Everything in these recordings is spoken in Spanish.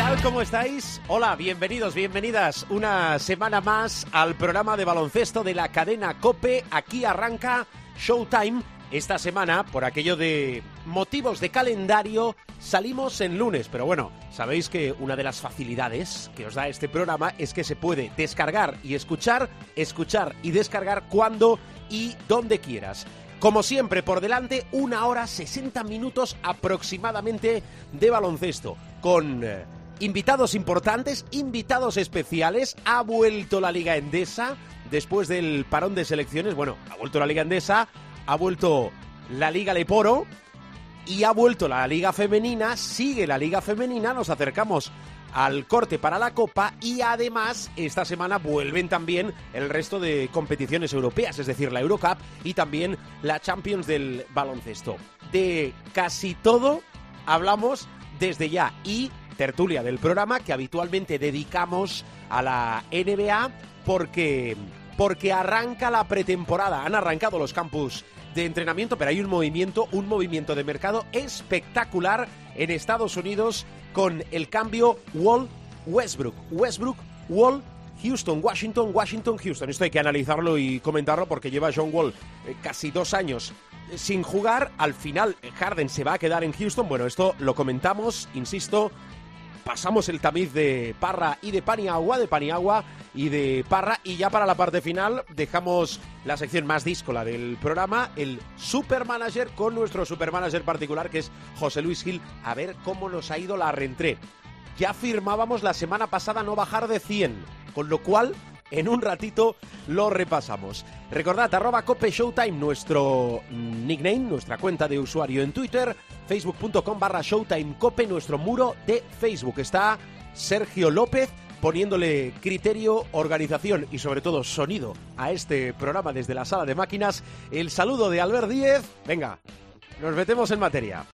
Tal? ¿Cómo estáis? Hola, bienvenidos, bienvenidas una semana más al programa de baloncesto de la cadena Cope. Aquí arranca Showtime. Esta semana, por aquello de motivos de calendario, salimos en lunes. Pero bueno, sabéis que una de las facilidades que os da este programa es que se puede descargar y escuchar, escuchar y descargar cuando y donde quieras. Como siempre, por delante, una hora 60 minutos aproximadamente de baloncesto. Con eh, invitados importantes, invitados especiales. Ha vuelto la Liga Endesa después del parón de selecciones. Bueno, ha vuelto la Liga Endesa, ha vuelto la Liga Leporo y ha vuelto la Liga Femenina. Sigue la Liga Femenina, nos acercamos al corte para la Copa y además esta semana vuelven también el resto de competiciones europeas, es decir, la Eurocup y también la Champions del baloncesto. De casi todo hablamos desde ya y tertulia del programa que habitualmente dedicamos a la NBA porque porque arranca la pretemporada, han arrancado los campus de entrenamiento, pero hay un movimiento, un movimiento de mercado espectacular en Estados Unidos con el cambio Wall Westbrook, Westbrook Wall Houston, Washington, Washington, Houston. Esto hay que analizarlo y comentarlo porque lleva John Wall eh, casi dos años eh, sin jugar. Al final, eh, Harden se va a quedar en Houston. Bueno, esto lo comentamos, insisto. Pasamos el tamiz de Parra y de Paniagua, de Paniagua y de Parra. Y ya para la parte final dejamos la sección más díscola del programa, el Supermanager, con nuestro Supermanager particular que es José Luis Gil. A ver cómo nos ha ido la reentré. Ya firmábamos la semana pasada no bajar de 100, con lo cual en un ratito lo repasamos. Recordad, arroba Cope Showtime, nuestro nickname, nuestra cuenta de usuario en Twitter, facebook.com barra Showtime Cope, nuestro muro de Facebook. Está Sergio López poniéndole criterio, organización y sobre todo sonido a este programa desde la sala de máquinas. El saludo de Albert Díez. Venga, nos metemos en materia.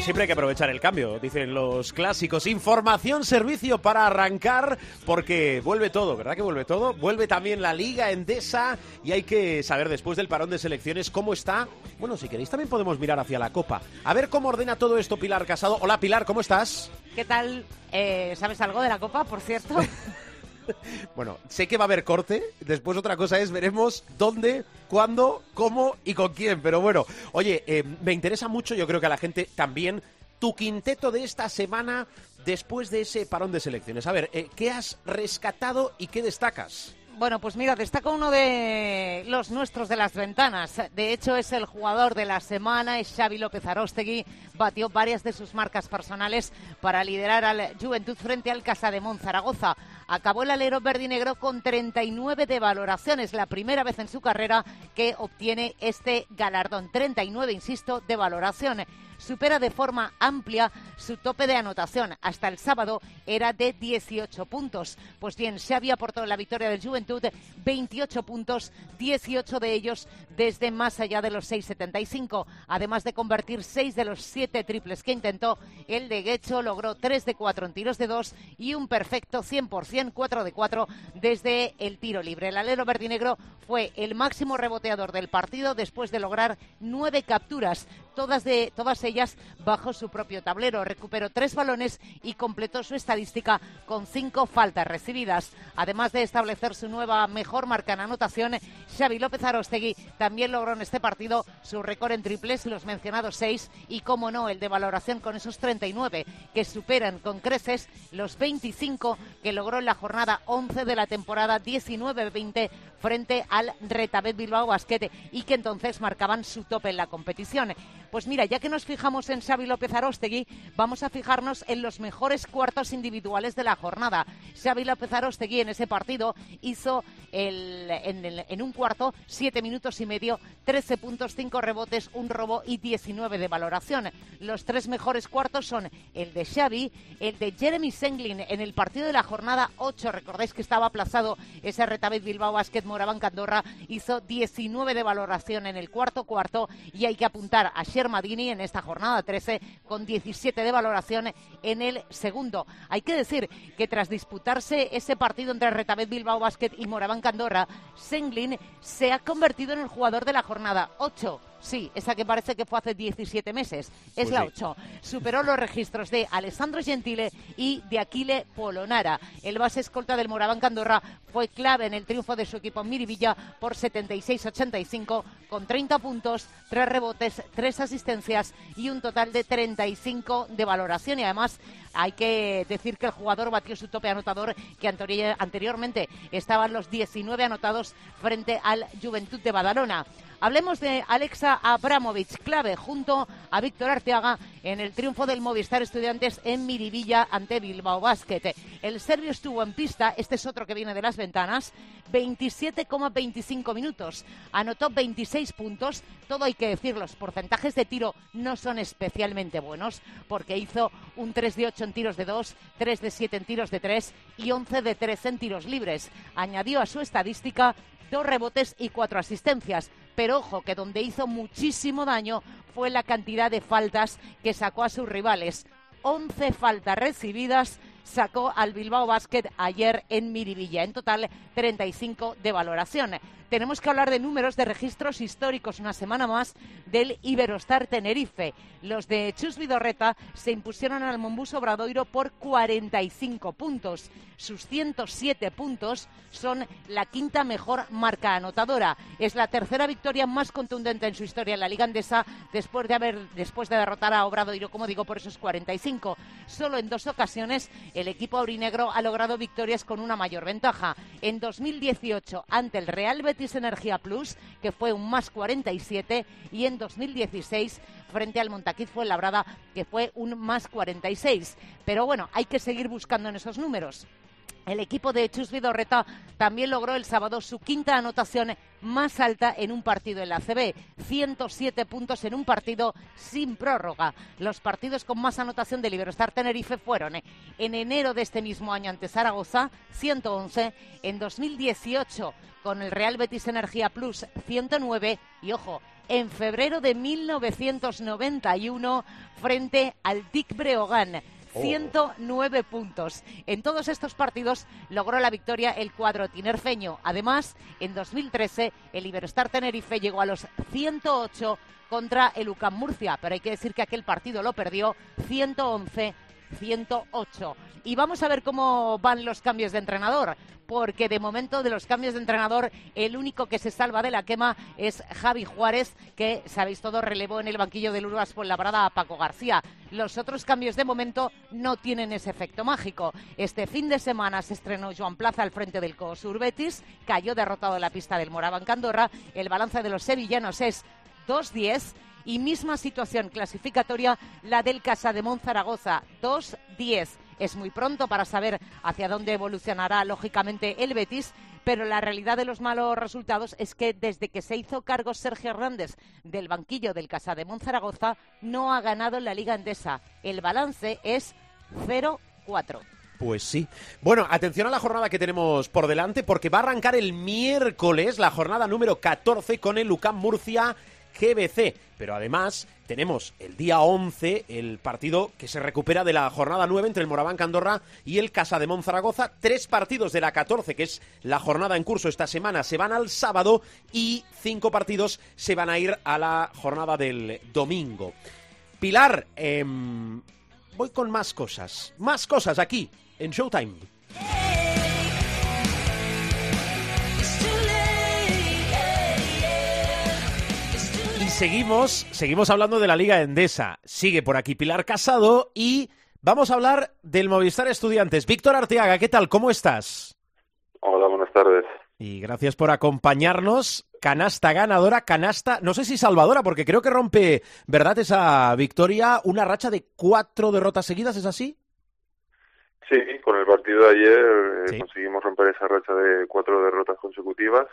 Siempre hay que aprovechar el cambio, dicen los clásicos. Información, servicio para arrancar, porque vuelve todo, ¿verdad que vuelve todo? Vuelve también la Liga Endesa y hay que saber después del parón de selecciones cómo está. Bueno, si queréis también podemos mirar hacia la Copa. A ver cómo ordena todo esto Pilar Casado. Hola Pilar, ¿cómo estás? ¿Qué tal? Eh, ¿Sabes algo de la Copa, por cierto? Bueno, sé que va a haber corte. Después otra cosa es, veremos dónde, cuándo, cómo y con quién. Pero bueno, oye, eh, me interesa mucho, yo creo que a la gente también, tu quinteto de esta semana después de ese parón de selecciones. A ver, eh, ¿qué has rescatado y qué destacas? Bueno, pues mira, destaca uno de los nuestros de las ventanas. De hecho, es el jugador de la semana, es Xavi López Arostegui. Batió varias de sus marcas personales para liderar al Juventud frente al Casa de Zaragoza. Acabó el alero verdinegro con 39 de valoraciones, la primera vez en su carrera que obtiene este galardón. 39, insisto, de valoración supera de forma amplia su tope de anotación. Hasta el sábado era de 18 puntos. Pues bien, Xavi aportó la victoria del Juventud 28 puntos, 18 de ellos desde más allá de los 6,75. Además de convertir 6 de los 7 triples que intentó, el de Guecho logró 3 de 4 en tiros de 2 y un perfecto 100%, 4 de 4 desde el tiro libre. El alero verdinegro fue el máximo reboteador del partido después de lograr 9 capturas, todas, de, todas ellas bajo su propio tablero. Recuperó tres balones y completó su estadística con cinco faltas recibidas. Además de establecer su nueva mejor marca en anotación, Xavi López Arostegui también logró en este partido su récord en triples, los mencionados seis, y como no, el de valoración con esos 39, que superan con creces los 25 que logró en la jornada 11 de la temporada 19-20 frente al Retabet Bilbao Basquete y que entonces marcaban su tope en la competición. Pues mira, ya que nos fijamos en Xavi López Arostegui, vamos a fijarnos en los mejores cuartos individuales de la jornada. Xavi López Arostegui en ese partido hizo el, en, un cuarto siete minutos y medio, 13 puntos, 5 rebotes, un robo y 19 de valoración. Los tres mejores cuartos son el de Xavi, el de Jeremy Senglin en el partido de la jornada 8. Recordáis que estaba aplazado ese Retabet Bilbao Basket Moraván Candorra, hizo 19 de valoración en el cuarto cuarto y hay que apuntar a Shermadini en esta jornada 13 con 17 de valoración en el segundo. Hay que decir que tras disputarse ese partido entre Retabet Bilbao Basket y Moraván Candorra, Senglin se ha convertido en el jugador de la jornada 8 Sí, esa que parece que fue hace 17 meses. Es Pues la sí. 8. Superó los registros de Alessandro Gentile y de Aquile Polonara. El base escolta del Moraván Candorra fue clave en el triunfo de su equipo en Miribilla por 76-85 con 30 puntos, 3 rebotes, 3 asistencias y un total de 35 de valoración. Y además hay que decir que el jugador batió su tope anotador que anteriormente estaban los 19 anotados frente al Juventud de Badalona. Hablemos de Alexa Abramovic, clave junto a Víctor Arteaga en el triunfo del Movistar Estudiantes en Miribilla ante Bilbao Basket. El serbio estuvo en pista, este es otro que viene de las ventanas, 27,25 minutos. Anotó 26 puntos. Todo hay que decir, los porcentajes de tiro no son especialmente buenos porque hizo un 3 de 8 en tiros de 2, 3 de 7 en tiros de 3 y 11 de 3 en tiros libres. Añadió a su estadística dos rebotes y cuatro asistencias. Pero ojo, que donde hizo muchísimo daño fue la cantidad de faltas que sacó a sus rivales. 11 faltas recibidas sacó al Bilbao Basket ayer en Miribilla. En total, 35 de valoración. Tenemos que hablar de números de registros históricos una semana más del Iberostar Tenerife. Los de Chus Vidorreta se impusieron al Mombus Obradoiro por 45 puntos. Sus 107 puntos son la quinta mejor marca anotadora. Es la tercera victoria más contundente en su historia en la Liga Andesa después de haber después de derrotar a Obradoiro, como digo, por esos 45. Solo en dos ocasiones el equipo aurinegro ha logrado victorias con una mayor ventaja. En 2018 ante el Real Betis Energía Plus, que fue un más 47, y en 2016 frente al Montaquit fue labrada, que fue un más 46. Pero bueno, hay que seguir buscando en esos números. El equipo de Chus Vidorreta también logró el sábado su quinta anotación más alta en un partido en la CB, 107 puntos en un partido sin prórroga. Los partidos con más anotación del Iberostar Tenerife fueron eh, en enero de este mismo año ante Zaragoza, 111, en 2018 con el Real Betis Energía Plus, 109 y ojo, en febrero de 1991 frente al Dick Breogán. Oh. 109 puntos. En todos estos partidos logró la victoria el cuadro tinerfeño. Además, en 2013 el Iberostar Tenerife llegó a los 108 contra el UCAM Murcia, pero hay que decir que aquel partido lo perdió 111 108. Y vamos a ver cómo van los cambios de entrenador, porque de momento de los cambios de entrenador el único que se salva de la quema es Javi Juárez, que sabéis todo relevó en el banquillo del Uruguas por labrada a Paco García. Los otros cambios de momento no tienen ese efecto mágico. Este fin de semana se estrenó Joan Plaza al frente del COSUR Betis, cayó derrotado en la pista del Moraban Candorra. El balance de los sevillanos es 2-10 y misma situación clasificatoria la del Casa de Zaragoza, 2-10. Es muy pronto para saber hacia dónde evolucionará lógicamente el Betis, pero la realidad de los malos resultados es que desde que se hizo cargo Sergio Hernández del banquillo del Casa de Zaragoza no ha ganado en la Liga Endesa. El balance es 0-4. Pues sí. Bueno, atención a la jornada que tenemos por delante porque va a arrancar el miércoles la jornada número 14 con el Lucán Murcia GBC. Pero además tenemos el día 11 el partido que se recupera de la jornada 9 entre el Moraván Candorra y el Casa de Zaragoza. Tres partidos de la 14, que es la jornada en curso esta semana, se van al sábado y cinco partidos se van a ir a la jornada del domingo. Pilar, em, voy con más cosas. Más cosas aquí, en Showtime. Seguimos, seguimos hablando de la Liga Endesa. Sigue por aquí Pilar Casado y vamos a hablar del Movistar Estudiantes. Víctor Arteaga, ¿qué tal? ¿Cómo estás? Hola, buenas tardes. Y gracias por acompañarnos. canasta ganadora, canasta, no sé si salvadora, porque creo que rompe, ¿verdad? Esa victoria, una racha de cuatro derrotas seguidas, ¿es así? Sí, con el partido de ayer eh, conseguimos romper esa racha de cuatro derrotas consecutivas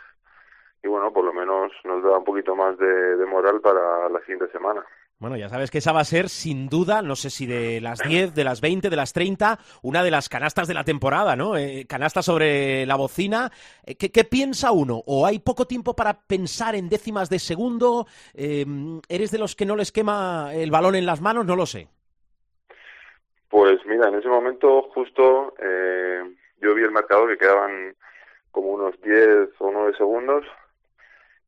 y bueno, por lo menos nos da un poquito más de, de moral para la siguiente semana. Bueno, ya sabes que esa va a ser, sin duda, no sé si de las 10, de las 20, de las 30, una de las canastas de la temporada, ¿no? Eh, canasta sobre la bocina. Eh, ¿qué, ¿qué, piensa uno? ¿O hay poco tiempo para pensar en décimas de segundo? Eh, ¿Eres de los que no les quema el balón en las manos? No lo sé. Pues mira, en ese momento justo eh, yo vi el marcador que quedaban como unos 10 o 9 segundos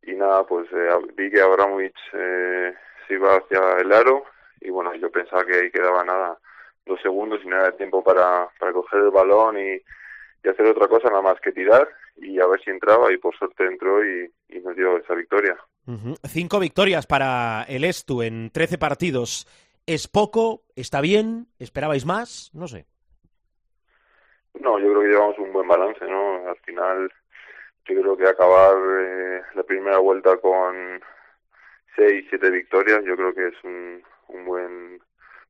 y nada, pues eh, vi que Abramovich eh, se iba hacia el aro y bueno, yo pensaba que ahí quedaba nada, dos segundos y no era tiempo para, para coger el balón y, y, hacer otra cosa nada más que tirar y a ver si entraba y por suerte entró y, y nos dio esa victoria. Uh -huh. Cinco victorias para el Estu en 13 partidos. ¿Es poco? ¿Está bien? ¿Esperabais más? No sé. No, yo creo que llevamos un buen balance, ¿no? Al final yo creo que acabar eh, la primera vuelta con seis, siete victorias, yo creo que es un, un buen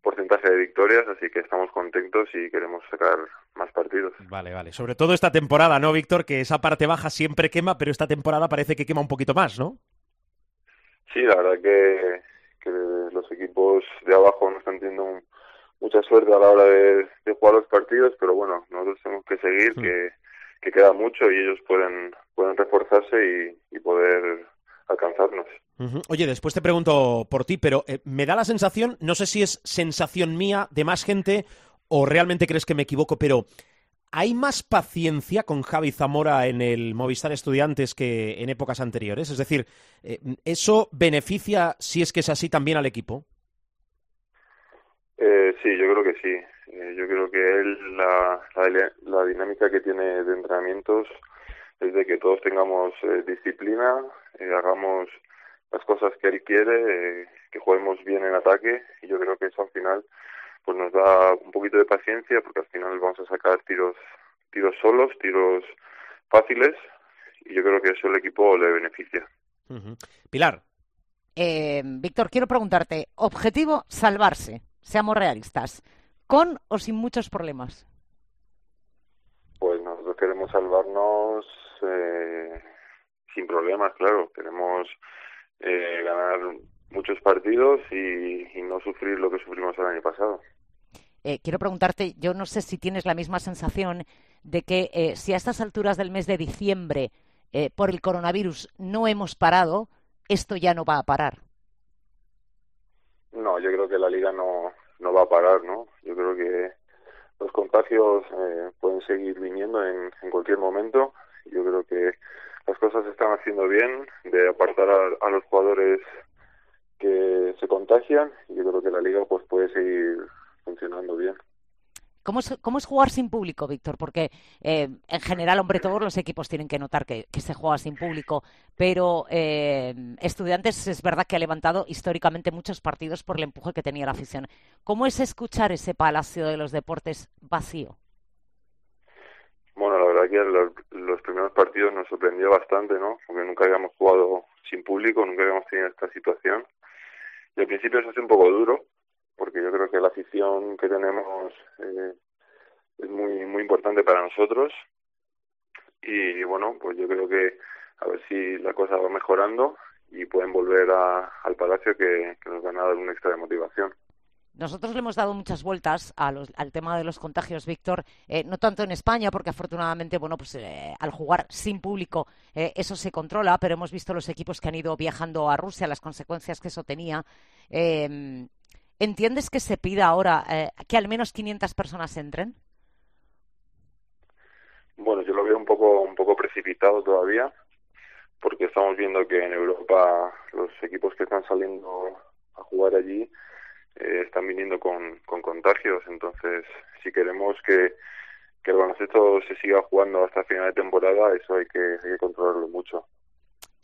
porcentaje de victorias, así que estamos contentos y queremos sacar más partidos. Vale, vale. Sobre todo esta temporada, ¿no, Víctor? Que esa parte baja siempre quema, pero esta temporada parece que quema un poquito más, ¿no? Sí, la verdad que, que los equipos de abajo no están teniendo mucha suerte a la hora de, de, jugar los partidos, pero bueno, nosotros tenemos que seguir, sí. que, que queda mucho y ellos pueden, pueden reforzarse y, y poder alcanzarnos. Uh -huh. Oye, después te pregunto por ti, pero eh, me da la sensación, no sé si es sensación mía de más gente o realmente crees que me equivoco, pero ¿hay más paciencia con Javi Zamora en el Movistar Estudiantes que en épocas anteriores? Es decir, eh, ¿eso beneficia, si es que es así, también al equipo? Eh, sí, yo creo que sí. Yo creo que él, la, la, la, dinámica que tiene de entrenamientos es de que todos tengamos eh, disciplina, eh, hagamos las cosas que él quiere, eh, que juguemos bien en ataque y yo creo que eso al final pues nos da un poquito de paciencia porque al final vamos a sacar tiros tiros solos, tiros fáciles y yo creo que eso el equipo le beneficia. Uh -huh. Pilar. Eh, Víctor, quiero preguntarte, objetivo salvarse, seamos realistas, con o sin muchos problemas. Pues nosotros queremos salvarnos eh, sin problemas, claro, queremos eh, ganar muchos partidos y, y, no sufrir lo que sufrimos el año pasado. Eh, quiero preguntarte, yo no sé si tienes la misma sensación de que eh, si a estas alturas del mes de diciembre eh, por el coronavirus no hemos parado, esto ya no va a parar. No, yo creo que la liga no, no va a parar, ¿no? Yo creo que los contagios eh, pueden seguir viniendo en, en cualquier momento. Yo creo que las cosas se están haciendo bien, de apartar a, los jugadores que se contagian y yo creo que la liga pues puede seguir funcionando bien. ¿Cómo es, ¿Cómo es jugar sin público, Víctor? Porque eh, en general, hombre, todos los equipos tienen que notar que, que se juega sin público, pero eh, Estudiantes es verdad que ha levantado históricamente muchos partidos por el empuje que tenía la afición. ¿Cómo es escuchar ese Palacio de los Deportes vacío? Bueno, la verdad que los, los primeros partidos nos sorprendió bastante, ¿no? Porque nunca habíamos jugado sin público, nunca habíamos tenido esta situación. Y al principio se hace un poco duro, porque yo creo que la afición que tenemos eh, es muy muy importante para nosotros y bueno pues yo creo que a ver si la cosa va mejorando y pueden volver a, al palacio que, nos van a dar un extra de motivación. Nosotros le hemos dado muchas vueltas a los, al tema de los contagios, Víctor, eh, no tanto en España, porque afortunadamente, bueno, pues eh, al jugar sin público eh, eso se controla, pero hemos visto los equipos que han ido viajando a Rusia, las consecuencias que eso tenía. Eh, ¿Entiendes que se pida ahora eh, que al menos 500 personas entren? Bueno, yo lo veo un poco un poco precipitado todavía, porque estamos viendo que en Europa los equipos que están saliendo a jugar allí eh, están viniendo con, con contagios, entonces si queremos que, que el baloncesto se siga jugando hasta final de temporada, eso hay que, hay que controlarlo mucho.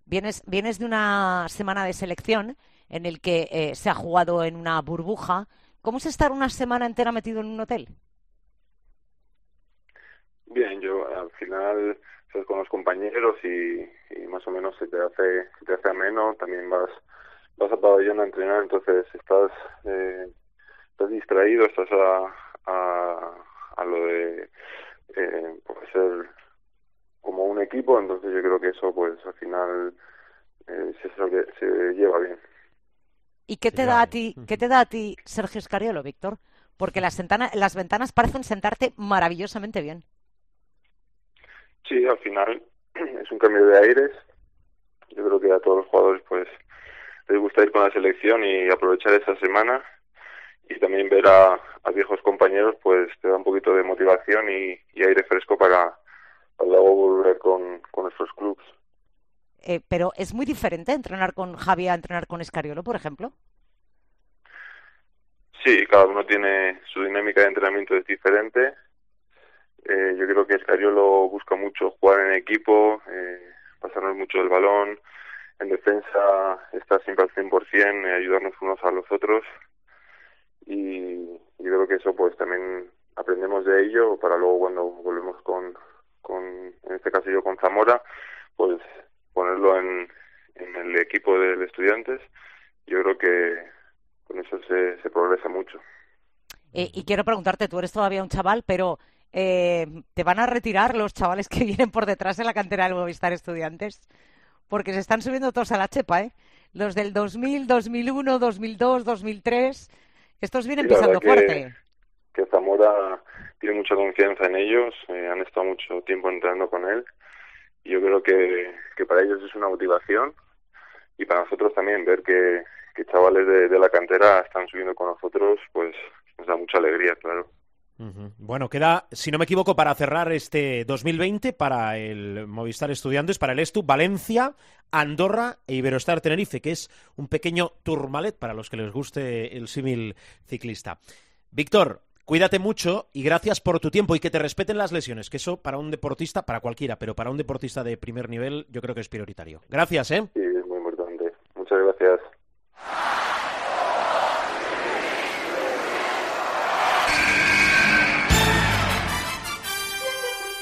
Vienes, vienes de una semana de selección en el que eh, se ha jugado en una burbuja. ¿Cómo es estar una semana entera metido en un hotel? Bien, yo al final estás con los compañeros y, más o menos se te hace, se te hace ameno, también vas vas a pabellón a entrenar, entonces estás eh, estás distraído, estás a, a, a lo de eh, pues ser como un equipo, entonces yo creo que eso pues al final eh, se, se lleva bien. ¿Y qué te da a ti, qué te da a ti Sergio Escariolo, Víctor? Porque las, ventanas, las ventanas parecen sentarte maravillosamente bien. Sí, al final es un cambio de aires. Yo creo que a todos los jugadores pues les gusta ir con la selección y aprovechar esa semana y también ver a, viejos compañeros pues te da un poquito de motivación y, aire fresco para, luego volver con, con nuestros clubes. Eh, pero es muy diferente entrenar con Javi a entrenar con Escariolo, por ejemplo. Sí, cada uno tiene su dinámica de entrenamiento es diferente. Eh, yo creo que Escariolo busca mucho jugar en equipo, eh, pasarnos mucho el balón. En defensa estar siempre al 100%, eh, ayudarnos unos a los otros. Y yo creo que eso pues también aprendemos de ello para luego cuando volvemos con, con en este caso yo con Zamora, pues ponerlo en, en el equipo de estudiantes. Yo creo que con eso se, se progresa mucho. Eh, y quiero preguntarte, tú eres todavía un chaval, pero eh, ¿te van a retirar los chavales que vienen por detrás en la cantera del Movistar Estudiantes? Porque se están subiendo todos a la chepa, ¿eh? Los del 2000, 2001, 2002, 2003, estos vienen pisando fuerte. Que Zamora tiene mucha confianza en ellos, eh, han estado mucho tiempo entrenando con él y yo creo que, que para ellos es una motivación y para nosotros también ver que, que chavales de, la cantera están subiendo con nosotros, pues nos da mucha alegría, claro. Bueno, queda, si no me equivoco, para cerrar este 2020 para el Movistar Estudiantes, para el Estu, Valencia, Andorra e Iberostar Tenerife, que es un pequeño turmalet para los que les guste el símil ciclista. Víctor, cuídate mucho y gracias por tu tiempo y que te respeten las lesiones, que eso para un deportista, para cualquiera, pero para un deportista de primer nivel yo creo que es prioritario. Gracias, ¿eh? Sí, es muy importante. Muchas gracias.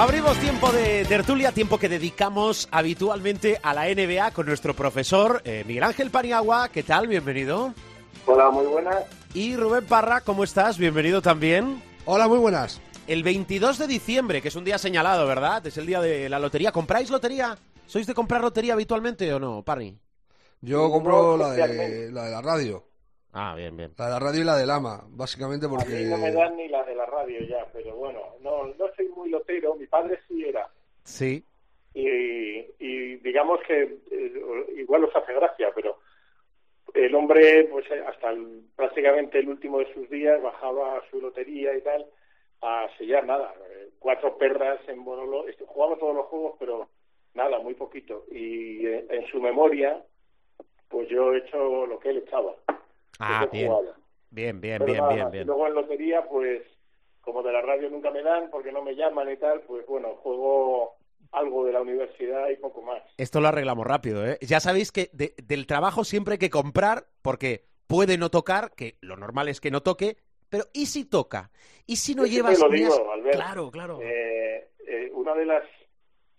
Abrimos tiempo de tertulia, tiempo que dedicamos habitualmente a la NBA con nuestro profesor eh, Miguel Ángel Paniagua. ¿Qué tal? Bienvenido. Hola, muy buenas. Y Rubén Parra, ¿cómo estás? Bienvenido también. Hola, muy buenas. El 22 de diciembre, que es un día señalado, ¿verdad? Es el día de la lotería. ¿Compráis lotería? ¿Sois de comprar lotería habitualmente o no, Parry? Yo compro la, de, la de la radio. Ah, bien, bien. La de la radio y la del AMA, básicamente porque... A mí no me dan ni la de la radio ya, pero bueno, no, no soy muy lotero, mi padre sí era. Sí. Y, y digamos que eh, igual os hace gracia, pero el hombre, pues hasta prácticamente el último de sus días bajaba a su lotería y tal a sellar nada, eh, cuatro perras en Bonolo, jugaba todos los juegos, pero nada, muy poquito. Y eh, en su memoria, pues yo he hecho lo que él echaba. Ah, bien. Bien, bien, bien, bien, bien. Luego en lotería, pues, como de la radio nunca me dan porque no me llaman y tal, pues bueno, juego algo de la universidad y poco más. Esto lo arreglamos rápido, ¿eh? Ya sabéis que del trabajo siempre hay que comprar porque puede no tocar, que lo normal es que no toque, pero ¿y si toca? ¿Y si no llevas... Te lo digo, Albert, claro, claro. Eh, eh, una de las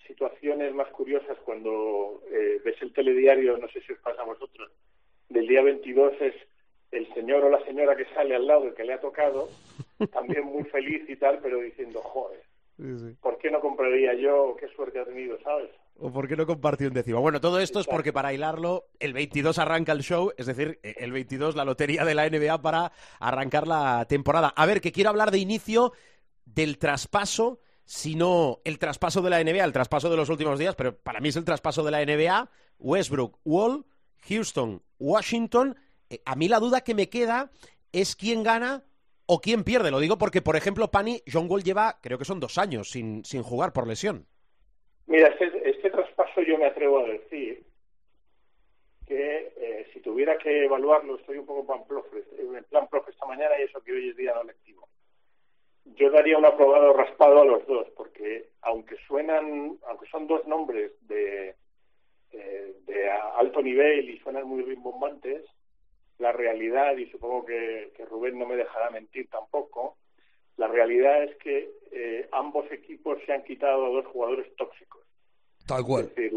situaciones más curiosas cuando eh, ves el telediario, no sé si os pasa a vosotros, del día 22 es el señor o la señora que sale al lado, el que le ha tocado, también muy feliz y tal, pero diciendo, joder, ¿por qué no compraría yo? ¿Qué suerte ha tenido, sabes? ¿O por qué no compartió un décimo? Bueno, todo esto es porque para hilarlo, el 22 arranca el show, es decir, el 22 la lotería de la NBA para arrancar la temporada. A ver, que quiero hablar de inicio del traspaso, sino el traspaso de la NBA, el traspaso de los últimos días, pero para mí es el traspaso de la NBA, Westbrook, Wall, Houston, Washington a mí la duda que me queda es quién gana o quién pierde. Lo digo porque, por ejemplo, Pani, John Wall lleva, creo que son dos años sin, sin jugar por lesión. Mira, este, este traspaso yo me atrevo a decir que eh, si tuviera que evaluarlo, estoy un poco plan profe, en plan profe esta mañana y eso que hoy es día no lectivo. Yo daría un aprobado raspado a los dos, porque aunque suenan, aunque son dos nombres de, eh, de alto nivel y suenan muy rimbombantes, la realidad, y supongo que, que Rubén no me dejará mentir tampoco, la realidad es que eh, ambos equipos se han quitado a dos jugadores tóxicos. Tal cual. Es decir,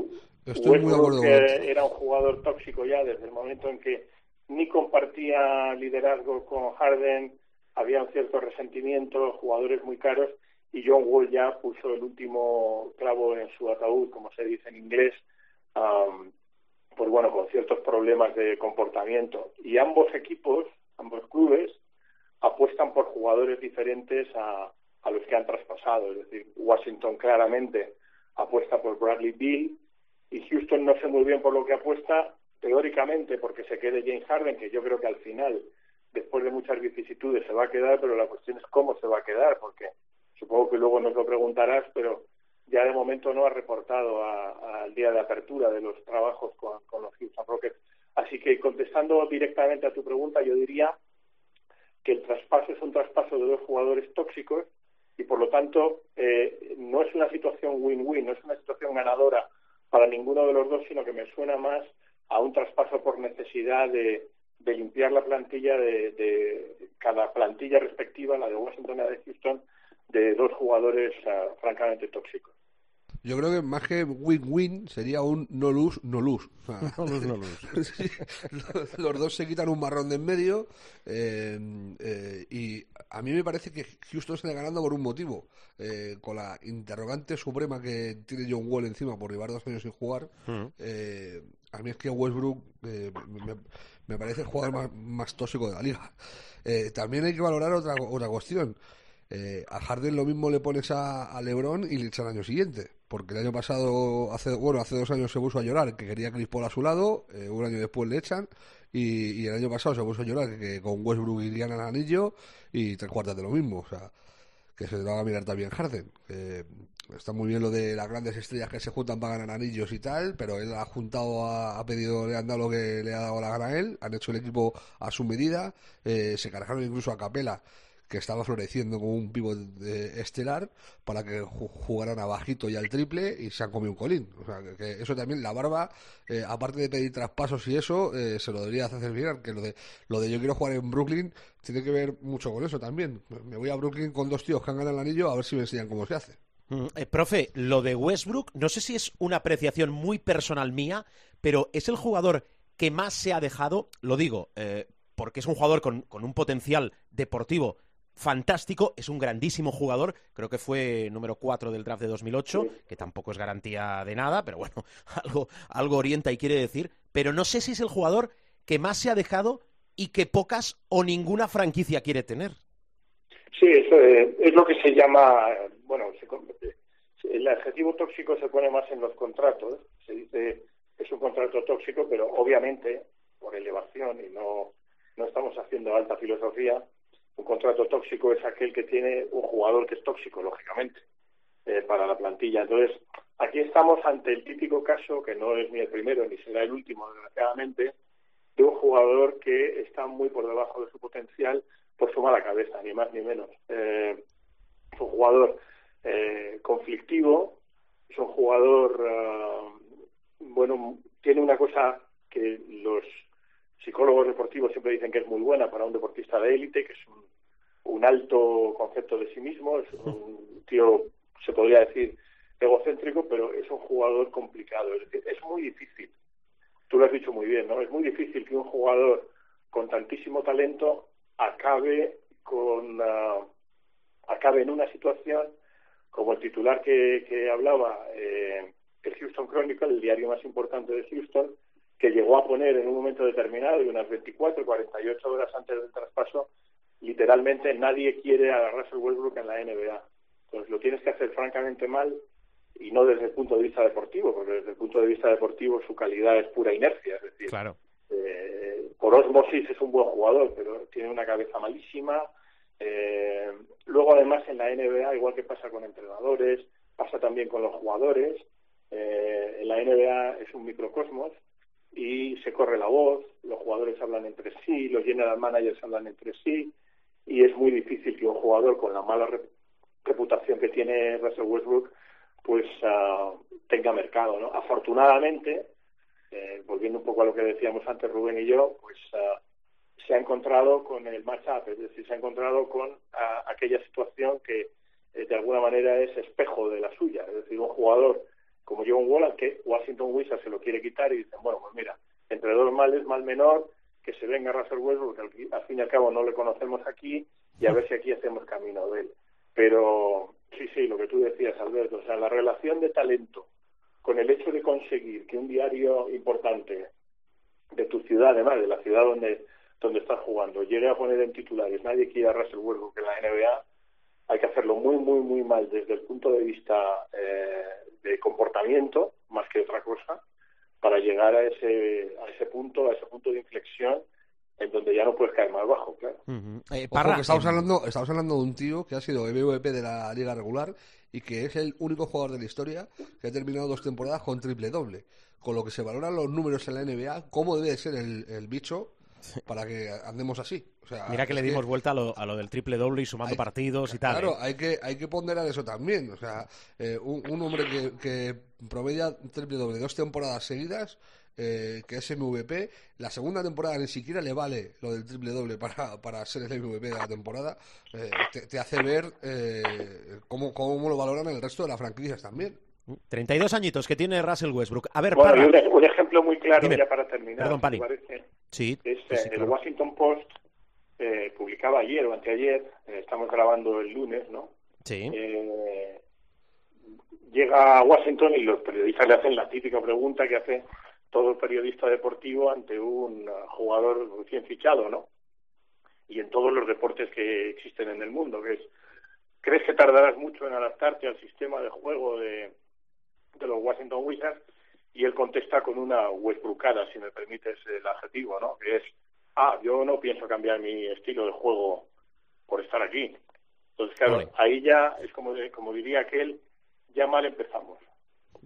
Estoy muy de acuerdo con era un jugador tóxico ya desde el momento en que ni compartía liderazgo con Harden, había un cierto resentimiento, jugadores muy caros, y John Wall ya puso el último clavo en su ataúd, como se dice en inglés, am, pues bueno, con ciertos problemas de comportamiento. Y ambos equipos, ambos clubes, apuestan por jugadores diferentes a, a los que han traspasado. Es decir, Washington claramente apuesta por Bradley Beal y Houston no sé muy bien por lo que apuesta, teóricamente porque se quede James Harden, que yo creo que al final, después de muchas vicisitudes, se va a quedar, pero la cuestión es cómo se va a quedar, porque supongo que luego nos lo preguntarás, pero ya de momento no ha reportado al día de apertura de los trabajos con, los Houston Rockets. Así que contestando directamente a tu pregunta, yo diría que el traspaso es un traspaso de dos jugadores tóxicos y por lo tanto eh, no es una situación win-win, no es una situación ganadora para ninguno de los dos, sino que me suena más a un traspaso por necesidad de, de limpiar la plantilla de, de cada plantilla respectiva, la de Washington y la de Houston, de dos jugadores ah, francamente tóxicos. Yo creo que más que win-win sería un no lose, no. O sea, No lose, no sí, los, los dos se quitan un marrón de en medio eh, eh, y a mí me parece que Houston está ganando por un motivo. Eh, con la interrogante suprema que tiene John Wall encima por llevar dos años sin jugar, eh, a mí es que Westbrook eh, me, me parece el jugador más, más tóxico de la liga. Eh, también hay que valorar otra, otra cuestión. Eh, a Harden lo mismo le pones a, a LeBron y le echan al año siguiente. Porque el año pasado, hace bueno, hace dos años se puso a llorar que quería Chris Paul a su lado, eh, un año después le echan, y, el año pasado se puso a llorar que, con Westbrook irían al anillo, y tres cuartas de lo mismo. O sea, que se va a mirar también Harden. está muy bien lo de las grandes estrellas que se juntan para ganar anillos y tal, pero él ha juntado, ha, ha pedido, le han dado lo que le ha dado la gana a él, han hecho el equipo a su medida, eh, se cargaron incluso a Capela que estaba floreciendo como un pivot estelar para que ju- jugaran a bajito y al triple y se han comido un colín. O sea, que, eso también, la barba, eh, aparte de pedir traspasos y eso, eh, se lo debería hacer mirar, que lo de, lo de yo quiero jugar en Brooklyn tiene que ver mucho con eso también. Me voy a Brooklyn con dos tíos que han ganado el anillo a ver si me enseñan cómo se hace. Mm, eh, profe, lo de Westbrook, no sé si es una apreciación muy personal mía, pero es el jugador que más se ha dejado, lo digo, porque es un jugador con, con un potencial deportivo fantástico, es un grandísimo jugador, creo que fue número 4 del draft de 2008, que tampoco es garantía de nada, pero bueno, algo, algo orienta y quiere decir, pero no sé si es el jugador que más se ha dejado y que pocas o ninguna franquicia quiere tener. Sí, eso es lo que se llama, bueno, se el adjetivo tóxico se pone más en los contratos, se dice es un contrato tóxico, pero obviamente por elevación y no, no estamos haciendo alta filosofía, un contrato tóxico es aquel que tiene un jugador que es tóxico, lógicamente, eh, para la plantilla. Entonces, aquí estamos ante el típico caso, que no es ni el primero ni será el último, desgraciadamente, de un jugador que está muy por debajo de su potencial por su mala cabeza, ni más ni menos. Eh, es un jugador eh, conflictivo, es un jugador, ah, bueno, tiene una cosa que los psicólogos deportivos siempre dicen que es muy buena para un deportista de élite, que es un, un alto concepto de sí mismo, es un tío, se podría decir, egocéntrico, pero es un jugador complicado. Es, es muy difícil, tú lo has dicho muy bien, ¿no? Es muy difícil que un jugador con tantísimo talento acabe con ah, acabe en una situación como el titular que, que hablaba eh, el Houston Chronicle, el diario más importante de Houston, que llegó a poner en un momento determinado y unas 24, 48 horas antes del traspaso, literalmente nadie quiere a Russell Westbrook en la NBA. Entonces lo tienes que hacer francamente mal y no desde el punto de vista deportivo, porque desde el punto de vista deportivo su calidad es pura inercia, es decir, Claro. eh, por osmosis es un buen jugador, pero tiene una cabeza malísima. Eh, luego, además, en la NBA, igual que pasa con entrenadores, pasa también con los jugadores. Eh, en la NBA es un microcosmos y se corre la voz, los jugadores hablan entre sí, los general managers hablan entre sí y es muy difícil que un jugador con la mala reputación que tiene Russell Westbrook pues ah, tenga mercado, ¿no? Afortunadamente, eh, volviendo un poco a lo que decíamos antes Rubén y yo, pues ah, se ha encontrado con el matchup, es decir, se ha encontrado con ah, aquella situación que eh, de alguna manera es espejo de la suya, es decir, un jugador como John Wall, que Washington Wizards se lo quiere quitar y dicen, bueno, pues mira, entre dos males, mal menor, que se venga Russell Westbrook, porque al, fin y al cabo no le conocemos aquí, y a ver si aquí hacemos camino de él. Pero sí, sí, lo que tú decías, Alberto, o sea, la relación de talento con el hecho de conseguir que un diario importante de tu ciudad, además de la ciudad donde donde estás jugando, llegue a poner en titulares, nadie quiere a Russell Westbrook en la NBA, hay que hacerlo muy, muy, muy mal desde el punto de vista eh, de comportamiento, más que otra cosa, para llegar a ese, a ese punto, a ese punto de inflexión en donde ya no puedes caer más bajo, claro. Eh, estamos, hablando, estamos hablando de un tío que ha sido MVP de la liga regular y que es el único jugador de la historia que ha terminado dos temporadas con triple doble. Con lo que se valoran los números en la NBA, cómo debe ser el, el bicho para que andemos así. Mira que le dimos vuelta a lo, a lo, del triple doble y sumando partidos y tal. Claro, ¿eh? hay, que, hay que ponderar eso también. O sea, eh, un, hombre que, que promedia triple doble dos temporadas seguidas, eh, que es MVP, la segunda temporada ni siquiera le vale lo del triple doble para, para ser el MVP de la temporada, te, hace ver cómo, cómo lo valoran el resto de las franquicias también. 32 añitos que tiene Russell Westbrook. A ver, bueno, un, ejemplo muy claro ya para terminar. Perdón, Parece, sí, es, eh, el Washington Post eh, publicaba ayer o anteayer, eh, estamos grabando el lunes, ¿no? Sí. llega a Washington y los periodistas le hacen la típica pregunta que hace todo periodista deportivo ante un jugador recién fichado, ¿no? Y en todos los deportes que existen en el mundo, que es, ¿crees que tardarás mucho en adaptarte al sistema de juego de, de los Washington Wizards y él contesta con una Westbrookada, si me permites el adjetivo, ¿no? Que es, ah, yo no pienso cambiar mi estilo de juego por estar aquí. Entonces, claro, ahí ya es como, como diría aquel, ya mal empezamos.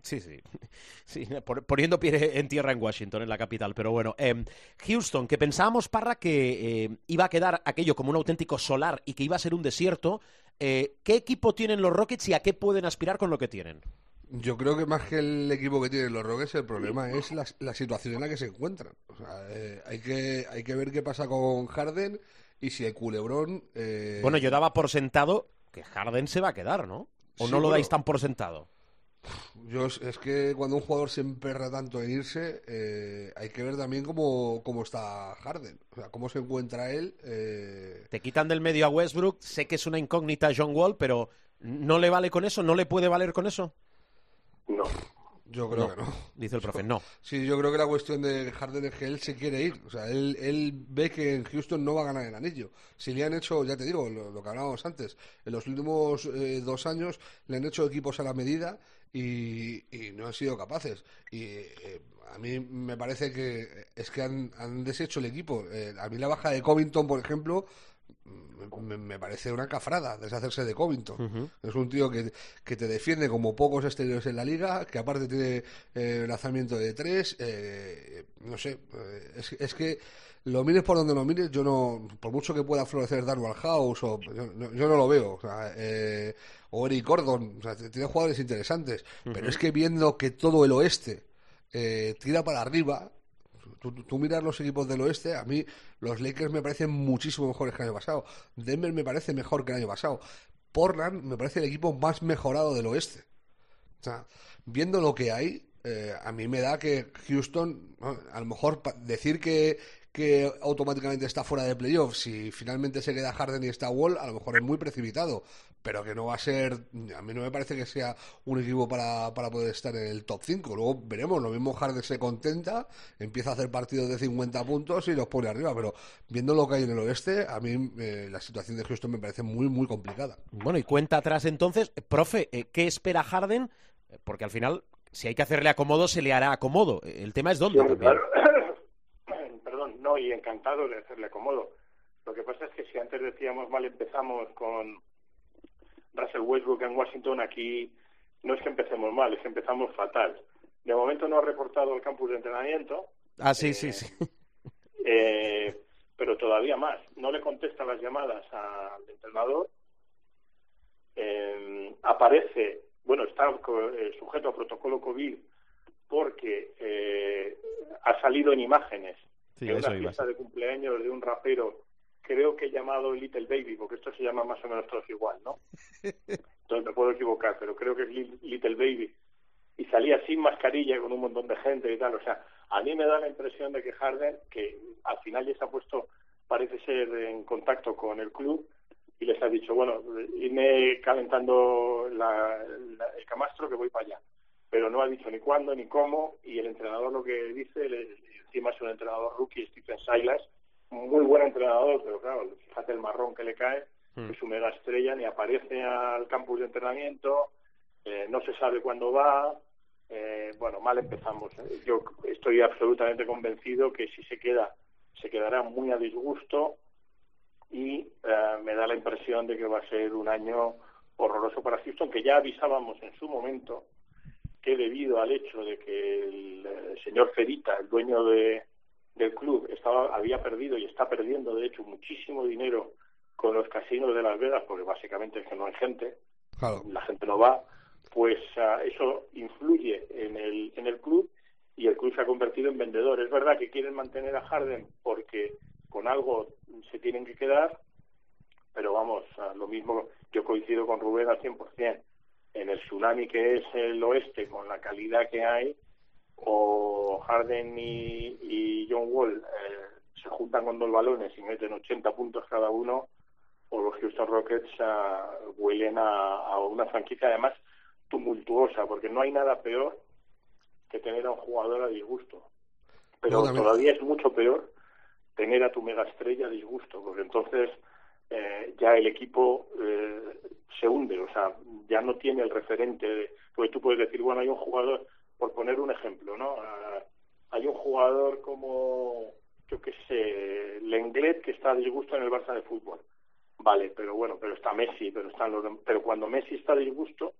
Sí, sí. sí poniendo pie en tierra en Washington, en la capital. Pero bueno, eh, Houston, que pensábamos, Parra, que eh, iba a quedar aquello como un auténtico solar y que iba a ser un desierto. Eh, ¿Qué equipo tienen los Rockets y a qué pueden aspirar con lo que tienen? Yo creo que más que el equipo que tienen los Rockets, el problema es la, la situación en la que se encuentran. O sea, eh, hay, que, hay que ver qué pasa con Harden y si el culebrón... Eh... Bueno, yo daba por sentado que Harden se va a quedar, ¿no? ¿O no lo dais tan por sentado? Yo es que cuando un jugador se emperra tanto en irse, eh, hay que ver también cómo, cómo, está Harden, o sea, cómo se encuentra él. Eh... Te quitan del medio a Westbrook, sé que es una incógnita John Wall, pero ¿no le vale con eso? ¿No le puede valer con eso? No. Yo creo que no. Dice el profe, no. Sí, yo creo que la cuestión de Harden es que él se quiere ir. O sea, él, él ve que en Houston no va a ganar el anillo. Si le han hecho, ya te digo, lo, que hablábamos antes, en los últimos eh, dos años le han hecho equipos a la medida y, no han sido capaces. Y eh, a mí me parece que es que han, han deshecho el equipo. Eh, a mí la baja de Covington, por ejemplo, me, parece una cafrada deshacerse de Covington. Es un tío que, que, te defiende como pocos exteriores en la liga, que aparte tiene eh, lanzamiento de tres. Eh, no sé, eh, es, es, que lo mires por donde lo mires, yo no, por mucho que pueda florecer Darwin House, o, yo, no, lo veo. O, sea, eh, o Eric Gordon, o sea, tiene jugadores interesantes, pero es que viendo que todo el oeste tira para arriba, Tú, miras los equipos del oeste, a mí los Lakers me parecen muchísimo mejores que el año pasado. Denver me parece mejor que el año pasado. Portland me parece el equipo más mejorado del oeste. O sea, viendo lo que hay, eh, a mí me da que Houston, a lo mejor decir que, que automáticamente está fuera de playoffs, si finalmente se queda Harden y está Wall, a lo mejor es muy precipitado pero que no va a ser, a mí no me parece que sea un equipo para, para poder estar en el top 5. Luego veremos, lo mismo Harden se contenta, empieza a hacer partidos de 50 puntos y los pone arriba, pero viendo lo que hay en el oeste, a mí eh, la situación de Houston me parece muy, muy complicada. Bueno, y cuenta atrás entonces, profe, eh, ¿qué espera Harden? Porque al final, si hay que hacerle acomodo, se le hará acomodo. El tema es dónde. Perdón, no, y encantado de hacerle acomodo. Lo que pasa es que si antes decíamos mal empezamos con Russell Westbrook en Washington, aquí no es que empecemos mal, es que empezamos fatal. De momento no ha reportado el campus de entrenamiento, Ah, sí, sí, sí. Eh, pero todavía más, no le contesta las llamadas al entrenador, eh, aparece, bueno, está eh, sujeto a protocolo COVID porque eh, ha salido en imágenes Sí, de una fiesta de cumpleaños de un rapero, creo que llamado Little Baby, porque esto se llama más o menos todos igual, ¿no? Entonces me puedo equivocar, pero creo que es Li- Little Baby. Y salía sin mascarilla con un montón de gente y tal. O sea, a mí me da la impresión de que Harden, que al final ya se ha puesto, parece ser, en contacto con el club y les ha dicho, bueno, irme calentando la- la- el camastro que voy para allá. Pero no ha dicho ni cuándo ni cómo y el entrenador lo que dice, le- encima es un entrenador rookie, Stephen Silas, muy buen entrenador, pero claro, fíjate el marrón que le cae, Mm. que su mega estrella ni aparece al campus de entrenamiento, eh, no se sabe cuándo va, eh, bueno, mal empezamos. ¿eh? Yo estoy absolutamente convencido que si se queda, se quedará muy a disgusto y eh, me da la impresión de que va a ser un año horroroso para Houston, que ya avisábamos en su momento que debido al hecho de que el, eh, señor Ferita, el dueño de, del club, estaba, había perdido y está perdiendo, de hecho, muchísimo dinero con los casinos de Las Vegas, porque básicamente es que no hay gente, Claro. la gente no va, pues ah, eso influye en el, en el club y el club se ha convertido en vendedor. Es verdad que quieren mantener a Harden porque con algo se tienen que quedar, pero vamos, ah, lo mismo, yo coincido con Rubén al 100%. En el tsunami que es el oeste, con la calidad que hay, o Harden y, y John Wall eh, se juntan con dos balones y meten 80 puntos cada uno, o los Houston Rockets ah, huelen a, a una franquicia además tumultuosa, porque no hay nada peor que tener a un jugador a disgusto. Pero No, todavía es mucho peor tener a tu mega estrella a disgusto, porque entonces eh, ya el equipo eh, se hunde, o sea, ya no tiene el referente. Porque tú puedes decir, bueno, hay un jugador, por poner un ejemplo, ¿no? Ah, hay un jugador como, yo qué sé, Lenglet que está a disgusto en el Barça de fútbol. Vale, pero bueno, pero está Messi, pero están los pero cuando Messi está a disgusto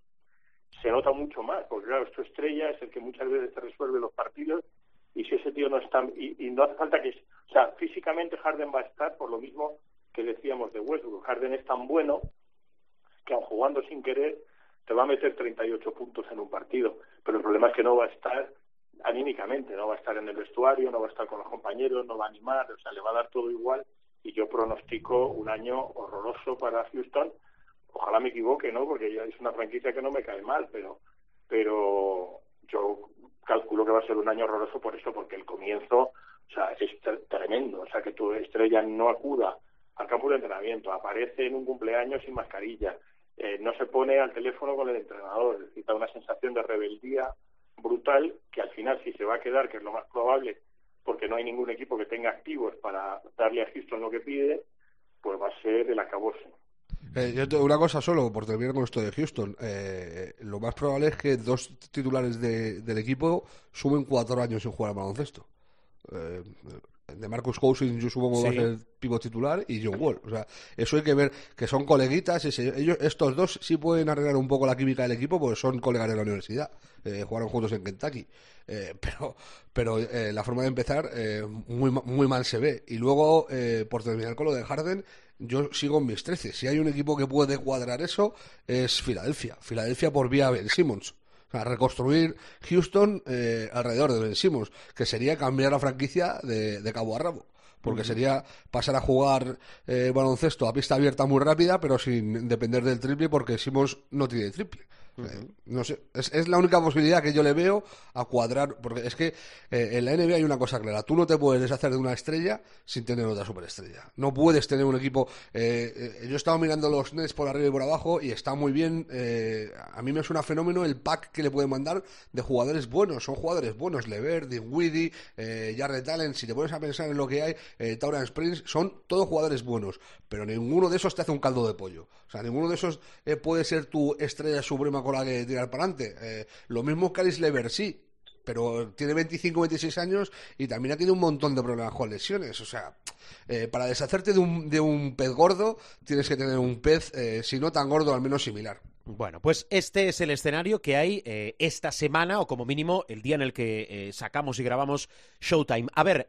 se nota mucho más, porque claro, es estrella, es el que muchas veces te resuelve los partidos y si ese tío no está y, y no hace falta que, o sea, físicamente Harden va a estar por lo mismo que decíamos de Westbrook. Harden es tan bueno que aun jugando sin querer te va a meter 38 puntos en un partido, pero el problema es que no va a estar anímicamente, no va a estar en el vestuario, no va a estar con los compañeros, no va a animar, o sea, le va a dar todo igual y yo pronostico un año horroroso para Houston. Ojalá me equivoque, ¿no? Porque ya es una franquicia que no me cae mal, pero pero yo calculo que va a ser un año horroroso por eso, porque el comienzo, o sea, es tre- tremendo, o sea, que tu estrella no acuda al campo de entrenamiento, aparece en un cumpleaños sin mascarilla, eh, no se pone al teléfono con el entrenador, es decir, da una sensación de rebeldía brutal que al final si se va a quedar, que es lo más probable, porque no hay ningún equipo que tenga activos para darle a Houston lo que pide, pues va a ser el acabose. Eh, yo una cosa solo, por terminar con esto de Houston. Eh, lo más probable es que dos titulares de- del equipo sumen cuatro años sin jugar al baloncesto. Eh, de Marcus Cousins yo supongo va a Sí. ser pivot titular y John Wall. O sea, eso hay que ver que son coleguitas. y se- ellos, estos dos sí pueden arreglar un poco la química del equipo porque son colegas de la universidad. Eh, jugaron juntos en Kentucky. Eh, pero pero eh, la forma de empezar eh, muy, muy mal se ve. Y luego, eh, por terminar con lo de Harden, yo sigo en mis 13. Si hay un equipo que puede cuadrar eso, es Filadelfia. Filadelfia por vía Ben Simmons. Sea, reconstruir Houston eh, alrededor de Ben Simmons, que sería cambiar la franquicia de, de cabo a rabo. Porque sería pasar a jugar eh, baloncesto a pista abierta muy rápida, pero sin depender del triple, porque Simmons no tiene triple. Eh, no sé, es, es la única posibilidad que yo le veo a cuadrar, porque es que eh, en la NBA hay una cosa clara, tú no te puedes deshacer de una estrella sin tener otra superestrella. No puedes tener un equipo... eh, eh, yo he estado mirando los Nets por arriba y por abajo y está muy bien, a mí me suena fenómeno el pack que le pueden mandar de jugadores buenos, son jugadores buenos, Lever, Dinwiddie, Jarrett Allen, si te pones a pensar en lo que hay, eh, Tauran Springs, son todos jugadores buenos, pero ninguno de esos te hace un caldo de pollo. O sea, ninguno de esos puede ser tu estrella suprema la que tirar para adelante. Eh, lo mismo Caris Lever, sí, pero tiene 25, 26 años y también ha tenido un montón de problemas con lesiones. O sea, eh, para deshacerte de un, de un pez gordo tienes que tener un pez, eh, si no tan gordo, al menos similar. Bueno, pues este es el escenario que hay esta semana, o como mínimo el día en el que sacamos y grabamos Showtime. A ver,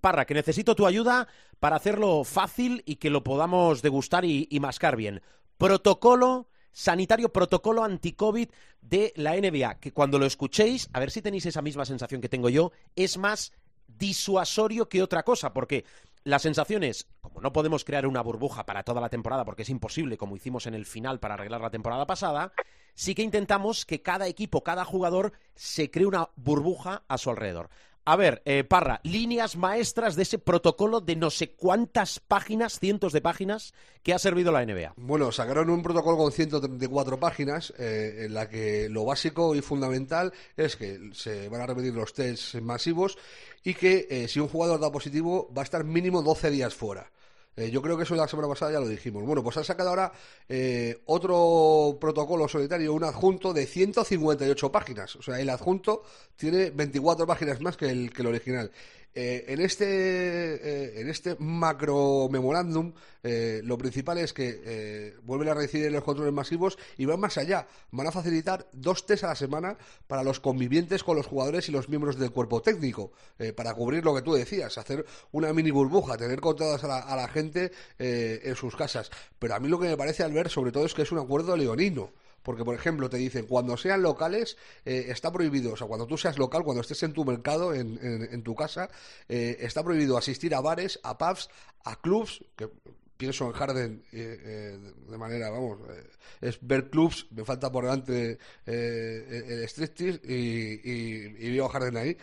Parra, que necesito tu ayuda para hacerlo fácil y que lo podamos degustar y mascar bien. Protocolo sanitario, protocolo anti-COVID de la NBA, que cuando lo escuchéis, a ver si tenéis esa misma sensación que tengo yo, es más disuasorio que otra cosa, porque la sensación es, como no podemos crear una burbuja para toda la temporada, porque es imposible, como hicimos en el final para arreglar la temporada pasada, sí que intentamos que cada equipo, cada jugador, se cree una burbuja a su alrededor. A ver, eh, Parra, líneas maestras de ese protocolo de no sé cuántas páginas, cientos de páginas, que ha servido la NBA. Bueno, sacaron un protocolo con 134 páginas, eh, en la que lo básico y fundamental es que se van a repetir los tests masivos y que eh, si un jugador da positivo va a estar mínimo 12 días fuera. Eh, yo creo que eso la semana pasada ya lo dijimos. Bueno, pues han sacado ahora eh, otro protocolo solitario, un adjunto de 158 páginas. O sea, el adjunto tiene 24 páginas más que el, que el original. Eh, en este eh, en este macro memorándum eh, lo principal es que eh, vuelven a recibir los controles masivos y van más allá. Van a facilitar dos test a la semana para los convivientes con los jugadores y los miembros del cuerpo técnico eh, para cubrir lo que tú decías hacer una mini burbuja tener controladas a la, a la gente en sus casas. Pero a mí lo que me parece al ver sobre todo es que es un acuerdo leonino porque, por ejemplo, te dicen, cuando sean locales, eh, está prohibido, o sea, cuando tú seas local, cuando estés en tu mercado, en, en, en tu casa, eh, está prohibido asistir a bares, a pubs, a clubs, que pienso en Harden eh, eh, de manera, vamos, eh, es ver clubs, me falta por delante el striptease y, y, y veo a Harden ahí.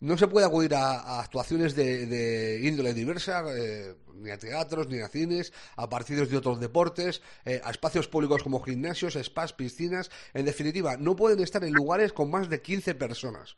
No se puede acudir a, actuaciones de, de, índole diversa, ni a teatros, ni a cines, a partidos de otros deportes, a espacios públicos como gimnasios, spas, piscinas. En definitiva, no pueden estar en lugares con más de 15 personas.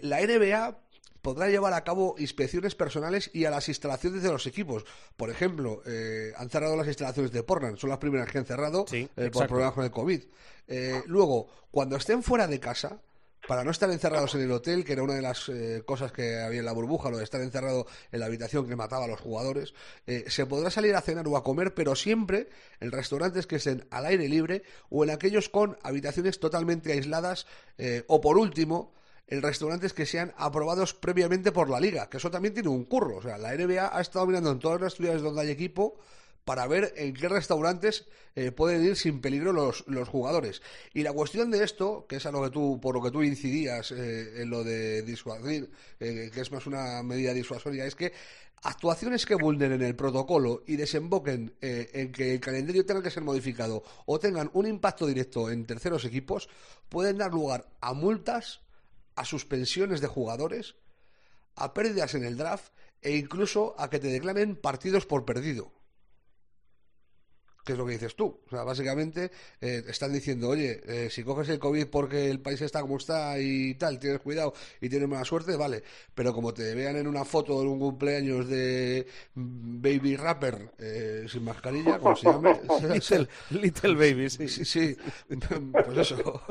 La NBA podrá llevar a cabo inspecciones personales y a las instalaciones de los equipos. Por ejemplo, eh, han cerrado las instalaciones de Portland, son las primeras que han cerrado Sí, eh, por problemas con el COVID. Eh, luego, cuando estén fuera de casa, para no estar encerrados en el hotel, que era una de las eh, cosas que había en la burbuja, lo de estar encerrado en la habitación que mataba a los jugadores, eh, se podrá salir a cenar o a comer, pero siempre en restaurantes que estén al aire libre o en aquellos con habitaciones totalmente aisladas eh, o por último en restaurantes que sean aprobados previamente por la liga, que eso también tiene un curro. O sea, la NBA ha estado mirando en todas las ciudades donde hay equipo para ver en qué restaurantes eh, pueden ir sin peligro los, los jugadores. Y la cuestión de esto, que es a lo que tú, por lo que tú incidías eh, en lo de disuadir, eh, que es más una medida disuasoria, es que actuaciones que vulneren el protocolo y desemboquen eh, en que el calendario tenga que ser modificado o tengan un impacto directo en terceros equipos, pueden dar lugar a multas, a suspensiones de jugadores, a pérdidas en el draft e incluso a que te declaren partidos por perdido. ¿Qué es lo que dices tú? O sea, básicamente eh, están diciendo, oye, eh, si coges el COVID porque el país está como está y tal, tienes cuidado y tienes mala suerte, vale. Pero como te vean en una foto de un cumpleaños de Baby Rapper eh, sin mascarilla, como se llame. Little, Little Baby, sí. Sí, sí, pues eso.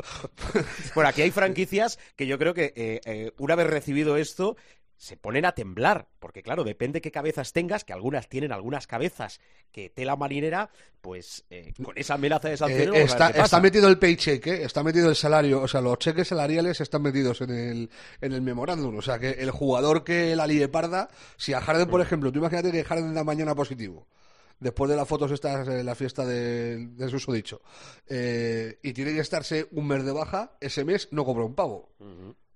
Bueno, aquí hay franquicias que yo creo que eh, eh, una vez recibido esto se ponen a temblar, porque claro, depende qué cabezas tengas, que algunas tienen algunas cabezas que tela marinera, pues eh, con esa amenaza de Eh, a ver está, está metido el paycheck, ¿eh? está metido el salario, o sea, los cheques salariales están metidos en el, en el memorándum. O sea, que el jugador que la líe parda, si a Harden, por ejemplo, tú imagínate que Harden da mañana positivo, después de las fotos estas, eh, la fiesta de, del susodicho, eh, y tiene que estarse un mes de baja, ese mes no cobra un pavo.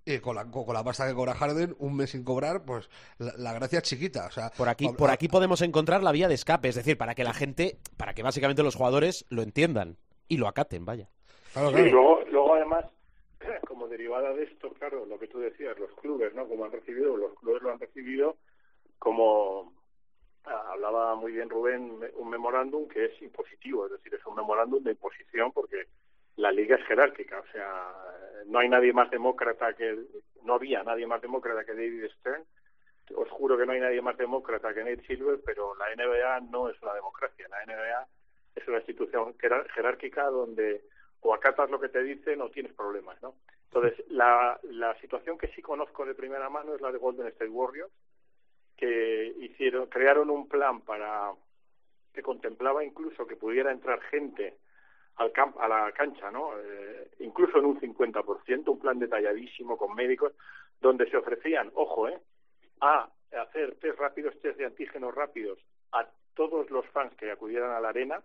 Y con la, con, con la pasta que cobra Harden, un mes sin cobrar, pues la, la gracia es chiquita. O sea, Por aquí, a- por a- aquí podemos encontrar la vía de escape, es decir, para que la gente, para que básicamente los jugadores lo entiendan y lo acaten, vaya. claro, Sí, claro. luego, luego además, como derivada de esto, claro, lo que tú decías, los clubes, ¿no? Como han recibido, los clubes lo han recibido como ah, hablaba muy bien Rubén, un memorándum que es impositivo, es decir, es un memorándum de imposición porque la liga es jerárquica, o sea, no hay nadie más demócrata que, no había nadie más demócrata que David Stern, os juro que no hay nadie más demócrata que Nate Silver, pero la NBA no es una democracia, la NBA es una institución jerárquica donde o acatas lo que te dicen o tienes problemas, ¿no? Entonces, la, la situación que sí conozco de primera mano es la de Golden State Warriors, que hicieron, crearon un plan para que contemplaba incluso que pudiera entrar gente al camp a la cancha, ¿no? Eh, incluso en un 50%, un plan detalladísimo con médicos, donde se ofrecían, ojo, ¿eh? A hacer test rápidos, test de antígenos rápidos a todos los fans que acudieran a la arena.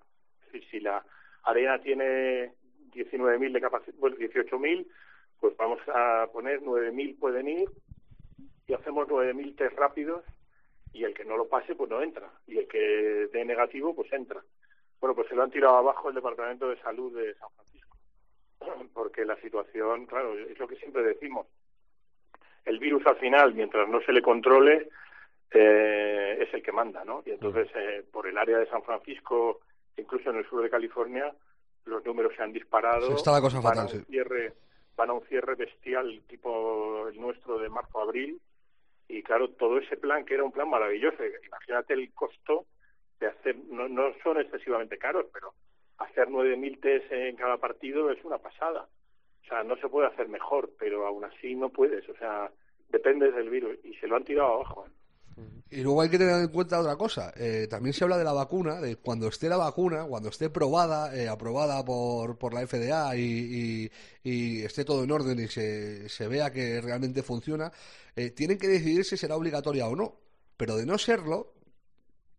Si, si la arena tiene 19.000 de capacidad, bueno, 18.000, pues vamos a poner 9.000 pueden ir y hacemos 9.000 test rápidos y el que no lo pase pues no entra y el que dé negativo pues entra. Bueno, pues se lo han tirado abajo el Departamento de Salud de San Francisco porque la situación, claro, es lo que siempre decimos. El virus al final, mientras no se le controle, eh, es el que manda, ¿no? Y entonces, eh, por el área de San Francisco, incluso en el sur de California, los números se han disparado. está la cosa van fatal, a un sí. cierre, van a un cierre bestial tipo el nuestro de marzo-abril. Y claro, todo ese plan, que era un plan maravilloso, imagínate el costo de hacer, no, no son excesivamente caros, pero hacer 9.000 test en cada partido es una pasada. O sea, no se puede hacer mejor, pero aún así no puedes. O sea, dependes del virus y se lo han tirado abajo. ¿eh? Y luego hay que tener en cuenta otra cosa. Eh, también se habla de la vacuna, de cuando esté la vacuna, cuando esté probada, eh, aprobada por, por la FDA y, y, y esté todo en orden y se, se vea que realmente funciona, eh, tienen que decidir si será obligatoria o no. Pero de no serlo,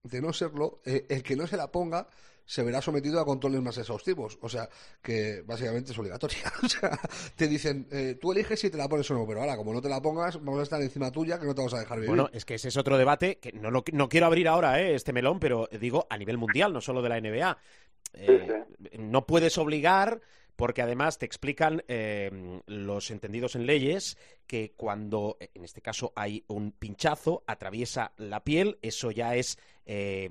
de no serlo, eh, el que no se la ponga se verá sometido a controles más exhaustivos. O sea, que básicamente es obligatoria. o sea, te dicen, eh, tú eliges si te la pones o no, pero ahora, como no te la pongas, vamos a estar encima tuya que no te vamos a dejar vivir. Bueno, es que ese es otro debate que no, lo, no quiero abrir ahora eh, este melón, pero digo a nivel mundial, no solo de la NBA. Eh, no puedes obligar porque además te explican eh, los entendidos en leyes que cuando, en este caso, hay un pinchazo, atraviesa la piel, eso ya es, eh,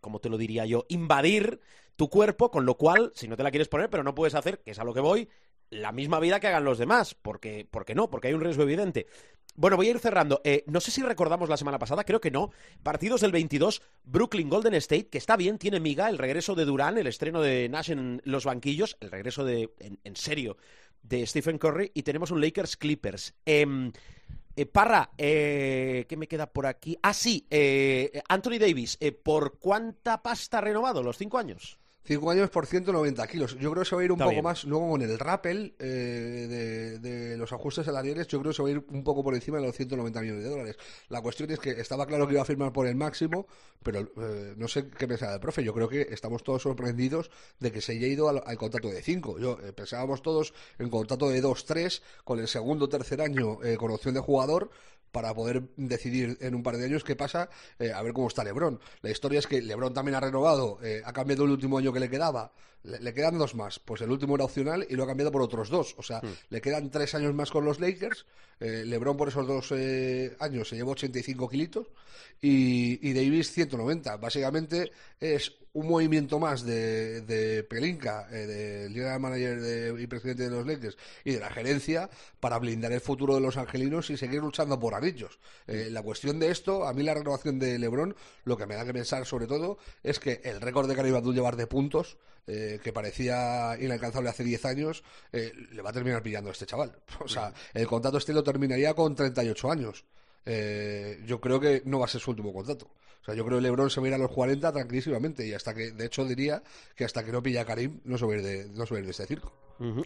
como te lo diría yo, invadir tu cuerpo, con lo cual, si no te la quieres poner, pero no puedes hacer, que es a lo que voy, la misma vida que hagan los demás, porque, porque no, porque hay un riesgo evidente. Bueno, voy a ir cerrando. Eh, no sé si recordamos la semana pasada, creo que no. Partidos del 22, Brooklyn Golden State, que está bien, tiene miga, el regreso de Durán, el estreno de Nash en los banquillos, el regreso de, en, serio, de Stephen Curry, y tenemos un Lakers Clippers. Eh, eh, Parra, eh, ¿qué me queda por aquí? Ah, sí, eh, Anthony Davis, eh, ¿por cuánta pasta ha renovado? ¿Los cinco años? Cinco años por 190 kilos. Yo creo que se va a ir un Está poco bien. más. Luego con el rappel eh, de, de los ajustes salariales, yo creo que se va a ir un poco por encima de los 190 millones de dólares. La cuestión es que estaba claro que iba a firmar por el máximo, pero eh, no sé qué pensaba el profe. Yo creo que estamos todos sorprendidos de que se haya ido al, al contrato de 5. Yo eh, pensábamos todos en contrato de 2-3 con el segundo o tercer año eh, con opción de jugador para poder decidir en un par de años qué pasa, eh, a ver cómo está Lebron. La historia es que Lebron también ha renovado, eh, ha cambiado el último año que le quedaba, le, le quedan dos más, pues el último era opcional y lo ha cambiado por otros dos, o sea, le quedan tres años más con los Lakers, eh, Lebron por esos dos eh, años se llevó 85 kilitos y, y Davis 190, básicamente es un movimiento más de, de Pelinka, eh, del general manager de- y presidente de los Lakers y de la gerencia para blindar el futuro de los angelinos y seguir luchando por anillos. Eh, la cuestión de esto, a mí la renovación de LeBron, lo que me da que pensar sobre todo es que el récord de Karim Abdul llevar de puntos, eh, que parecía inalcanzable hace 10 años, eh, le va a terminar pillando a este chaval. O sea, el contrato este lo terminaría con 38 años. Eh, yo creo que no va a ser su último contrato. O sea, yo creo que LeBron se va a ir a los 40 tranquilísimamente y hasta que, de hecho, diría que hasta que no pilla a Karim no se va a ir de, no se va a ir de este circo.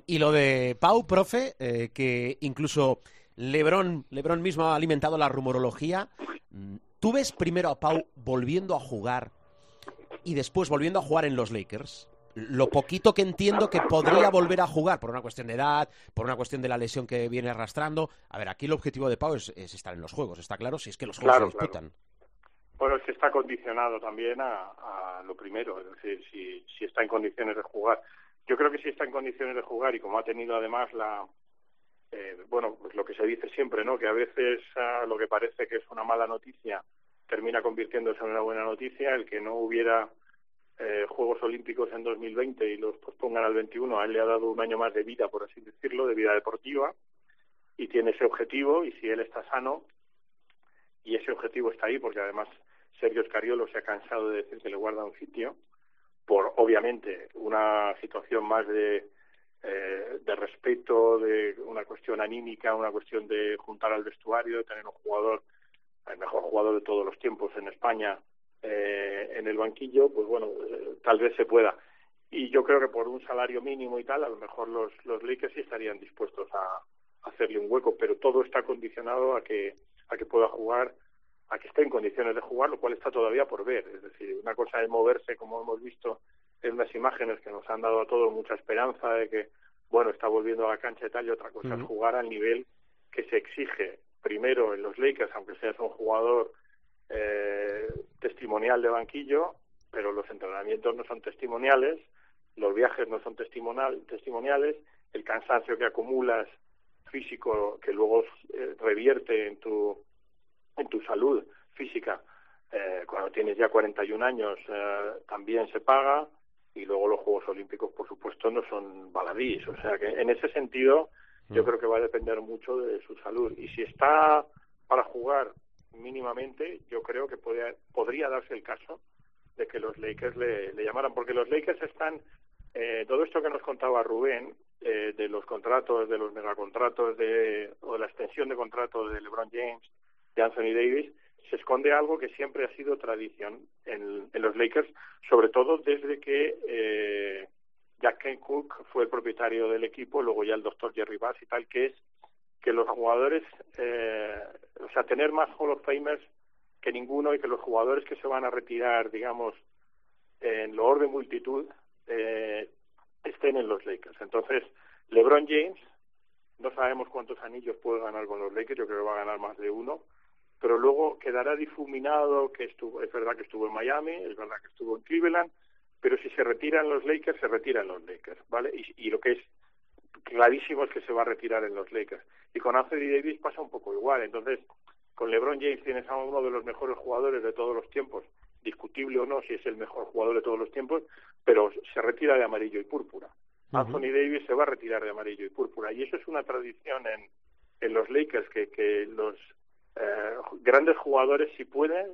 Y lo de Pau, profe, eh, que incluso Lebron, Lebron mismo ha alimentado la rumorología. Mm, ¿Tú ves primero a Pau volviendo a jugar y después volviendo a jugar en los Lakers? Lo poquito que entiendo que podría volver a jugar por una cuestión de edad, por una cuestión de la lesión que viene arrastrando. A ver, aquí el objetivo de Pau es, es estar en los juegos, está claro, si es que los juegos Claro, se disputan. Bueno, es que está condicionado también a, lo primero, es decir, si, si está en condiciones de jugar. Yo creo que si está en condiciones de jugar y como ha tenido además la, eh, bueno, pues lo que se dice siempre, ¿no? Que a veces ah, lo que parece que es una mala noticia termina convirtiéndose en una buena noticia. El que no hubiera eh, Juegos Olímpicos en 2020 y los pospongan al 21, a él le ha dado un año más de vida, por así decirlo, de vida deportiva y tiene ese objetivo y si él está sano y ese objetivo está ahí porque además Sergio Scariolo se ha cansado de decir que le guarda un sitio por obviamente una situación más de eh, de respeto, de una cuestión anímica, una cuestión de juntar al vestuario, de tener un jugador, el mejor jugador de todos los tiempos en España eh, en el banquillo, pues bueno, eh, tal vez se pueda. y yo creo que por un salario mínimo y tal, a lo mejor los, los sí estarían dispuestos a, hacerle un hueco, pero todo está condicionado a que, a que pueda jugar, a que esté en condiciones de jugar, lo cual está todavía por ver. Es decir, una cosa es moverse, como hemos visto en unas imágenes que nos han dado a todos mucha esperanza de que, bueno, está volviendo a la cancha y tal, y otra cosa es jugar al nivel que se exige primero en los Lakers, aunque seas un jugador eh, testimonial de banquillo, pero los entrenamientos no son testimoniales, los viajes no son testimonial, testimoniales, el cansancio que acumulas físico que luego eh, revierte en tu en tu salud física. Eh, cuando tienes ya 41 años eh, también se paga y luego los Juegos Olímpicos por supuesto no son baladís. O sea que en ese sentido yo mm. creo que va a depender mucho de su salud. Y si está para jugar mínimamente yo creo que podría darse el caso de que los Lakers le, le llamaran porque los Lakers están eh, todo esto que nos contaba Rubén eh, de los contratos, de los megacontratos de, o de la extensión de contratos de LeBron James, de Anthony Davis, se esconde algo que siempre ha sido tradición en, los Lakers, sobre todo desde que eh, Jack Kane Cook fue el propietario del equipo, luego ya el doctor Jerry Bass y tal, que es que los jugadores, eh, o sea, tener más Hall of Famers que ninguno y que los jugadores que se van a retirar, digamos, en lo orden multitud, eh, estén en los Lakers. Entonces, LeBron James, no sabemos cuántos anillos puede ganar con los Lakers, yo creo que va a ganar más de uno, pero luego quedará difuminado que estuvo, es verdad que estuvo en Miami, es verdad que estuvo en Cleveland, pero si se retiran los Lakers, se retiran los Lakers, ¿vale? Y, y lo que es clarísimo es que se va a retirar en los Lakers. Y con Anthony Davis pasa un poco igual. Entonces, con LeBron James tienes a uno de los mejores jugadores de todos los tiempos discutible o no si es el mejor jugador de todos los tiempos, pero se retira de amarillo y púrpura. Anthony Davis se va a retirar de amarillo y púrpura. Y eso es una tradición en, en los Lakers, que, que los eh, grandes jugadores, si pueden,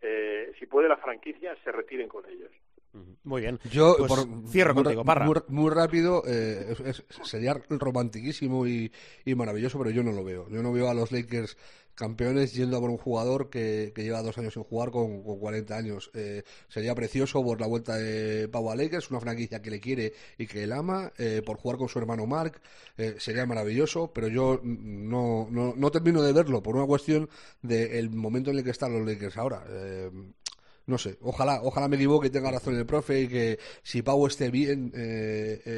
eh, si puede la franquicia, se retiren con ellos. Muy bien. Yo pues por, cierro contigo, Parra. Muy, rápido, eh, sería romantiquísimo y, y, maravilloso, pero yo no lo veo. Yo no veo a los Lakers campeones yendo a por un jugador que, que lleva dos años sin jugar con, con 40 años. Eh, sería precioso por la vuelta de Pau a Lakers, una franquicia que le quiere y que él ama, eh, por jugar con su hermano Mark, eh, sería maravilloso, pero yo no, no, no, termino de verlo por una cuestión del momento en el que están los Lakers ahora. no sé, ojalá, ojalá me equivoque y tenga razón el profe y que si Pau esté bien,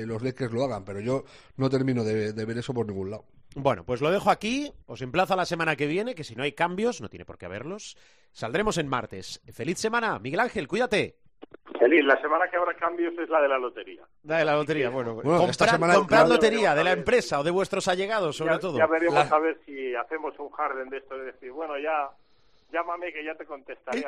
los Lakers lo hagan, pero yo no termino de ver eso por ningún lado. Bueno, pues lo dejo aquí. Os emplazo a la semana que viene, que si no hay cambios, no tiene por qué haberlos. Saldremos en martes. Feliz semana. Miguel Ángel, cuídate. Feliz. La semana que habrá cambios es la de la lotería. La de la lotería, bueno. esta semana... comprar lotería de la empresa o de vuestros allegados, sobre todo. Ya veremos a ver si hacemos un Harden de esto de decir, bueno, ya llámame que ya te contestaré.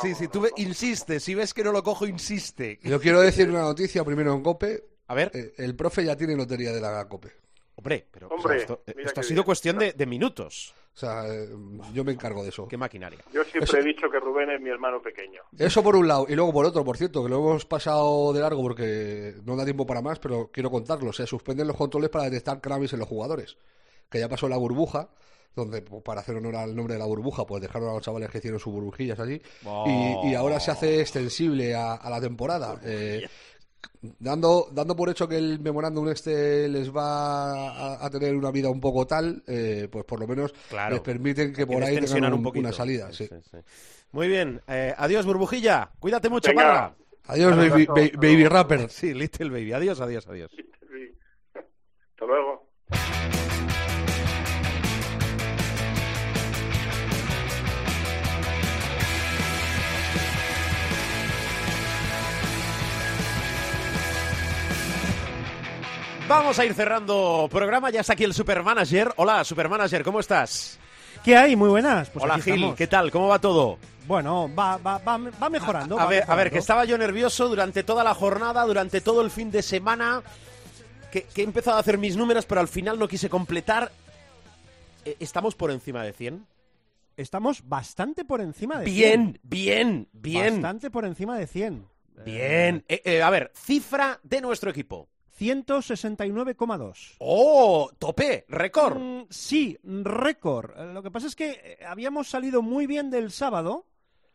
sí, sí, tú insiste, si ves que no lo cojo, insiste. Yo quiero decir una noticia primero en COPE. A ver. Eh, el profe ya tiene lotería de la COPE. Hombre, pero esto, ha sido cuestión de, minutos. O sea, eh, yo me encargo de eso. Qué maquinaria. Yo siempre he dicho que Rubén es mi hermano pequeño. Eso por un lado. Y luego por otro, por cierto, que lo hemos pasado de largo porque no da tiempo para más, pero quiero contarlo. Se suspenden los controles para detectar cannabis en los jugadores. Que ya pasó la burbuja donde pues, para hacer honor al nombre de la burbuja, pues dejaron a los chavales que hicieron sus burbujillas allí. Y, ahora se hace extensible a, la temporada. Eh, dando, dando por hecho que el memorándum este les va a, tener una vida un poco tal, eh, pues por lo menos les permiten que por ahí tengan un, una salida. Sí. Muy bien. Eh, adiós, burbujilla. Cuídate mucho, Parra. Adiós, baby, baby, rapper. Sí, Little Baby. Adiós, adiós, adiós. Hasta luego. Vamos a ir cerrando programa. Ya está aquí el Supermanager. Hola, Supermanager, ¿cómo estás? ¿Qué hay? Muy buenas. Pues Hola, Gil. ¿Qué tal? ¿Cómo va todo? Bueno, va, va, va, mejorando. A, ver, a ver, que estaba yo nervioso durante toda la jornada, durante todo el fin de semana, que, he empezado a hacer mis números, pero al final no quise completar. Eh, ¿Estamos por encima de 100? Estamos bastante por encima de 100. Bien, bien, bien. Bastante por encima de 100. Bien. Eh, eh, a ver, cifra de nuestro equipo. 169,2. ¡Oh! ¡Tope! ¡Récord! Mm, sí, récord. Lo que pasa es que eh, habíamos salido muy bien del sábado.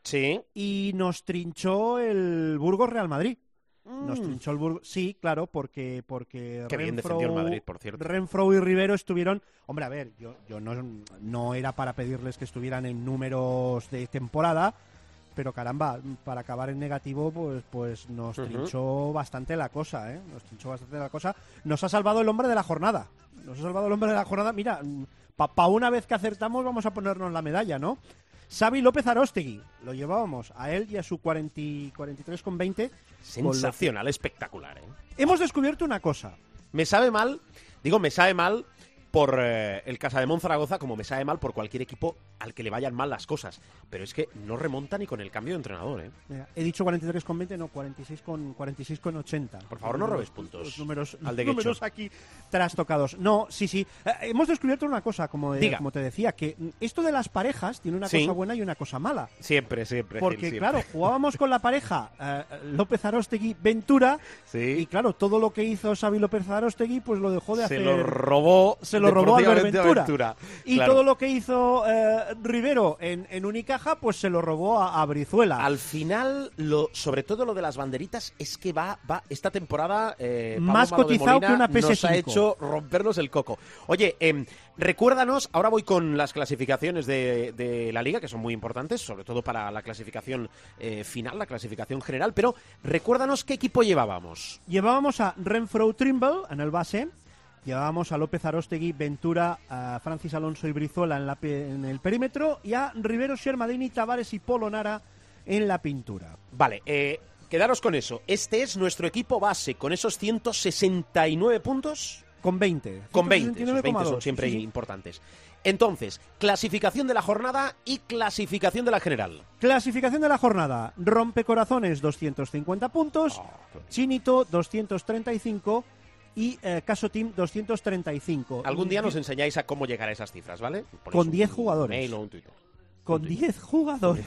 Sí. Y nos trinchó el Burgos Real Madrid. Nos trinchó el Burgos. Sí, claro, porque, porque Qué bien Renfro- defendió el Madrid, por cierto. Renfro y Rivero estuvieron. Hombre, a ver, yo, yo no, no era para pedirles que estuvieran en números de temporada, pero caramba, para acabar en negativo, pues, pues nos trinchó bastante la cosa, ¿eh? Nos trinchó bastante la cosa. Nos ha salvado el hombre de la jornada. Nos ha salvado el hombre de la jornada. Mira, para una vez que acertamos, vamos a ponernos la medalla, ¿no? Xavi López Arostegui, lo llevábamos a él y a su 40, 43,20. con lo- Sensacional, espectacular, ¿eh? Hemos descubierto una cosa. Me sabe mal, digo, me sabe mal por eh, el Casa de Zaragoza, como me sabe mal por cualquier equipo al que le vayan mal las cosas. Pero es que no remonta ni con el cambio de entrenador, ¿eh? Mira, he dicho 43,20, no, 46 con 46 con 80. Por favor, no robes puntos Los números, al de números aquí trastocados. No, sí, sí. Eh, hemos descubierto una cosa, como, Diga. como te decía, que esto de las parejas tiene una Sí. cosa buena y una cosa mala. Siempre, siempre. Porque, Gil, siempre. claro, jugábamos con la pareja eh, López Arostegui Ventura Sí. y, claro, todo lo que hizo Xavi López Arostegui, pues lo dejó de se hacer. lo robó. se lo robó a Ventura. Ventura. Y Claro. todo lo que hizo eh, Rivero en, en Unicaja, pues se lo robó a, a Brizuela. Al final, lo, sobre todo lo de las banderitas, es que va, va esta temporada eh, Más cotizado que una Nos ha PS5. hecho rompernos el coco. Oye, em, recuérdanos, ahora voy con las clasificaciones de, de la liga, que son muy importantes, sobre todo para la clasificación eh, final, la clasificación general, pero recuérdanos qué equipo llevábamos. Llevábamos a Renfro Trimble en el base, llevábamos a López Arostegui, Ventura, a Francis Alonso y Brizuela en, la en el perímetro y a Rivero, Shermadini, Tavares y Polonara en la pintura. Vale, eh, quedaros con eso. Este es nuestro equipo base, con esos 169 puntos. Con 20. Con 20, esos 20 169,2, son siempre sí, sí. importantes. Entonces, clasificación de la jornada y clasificación de la general. Clasificación de la jornada. Rompecorazones 250 puntos, Ah, Chinito 235 y eh, Caso Team 235. Algún día nos enseñáis a cómo llegar a esas cifras, ¿vale? Ponéis Con un 10 jugadores. mail o un Twitter. Con 10 jugadores.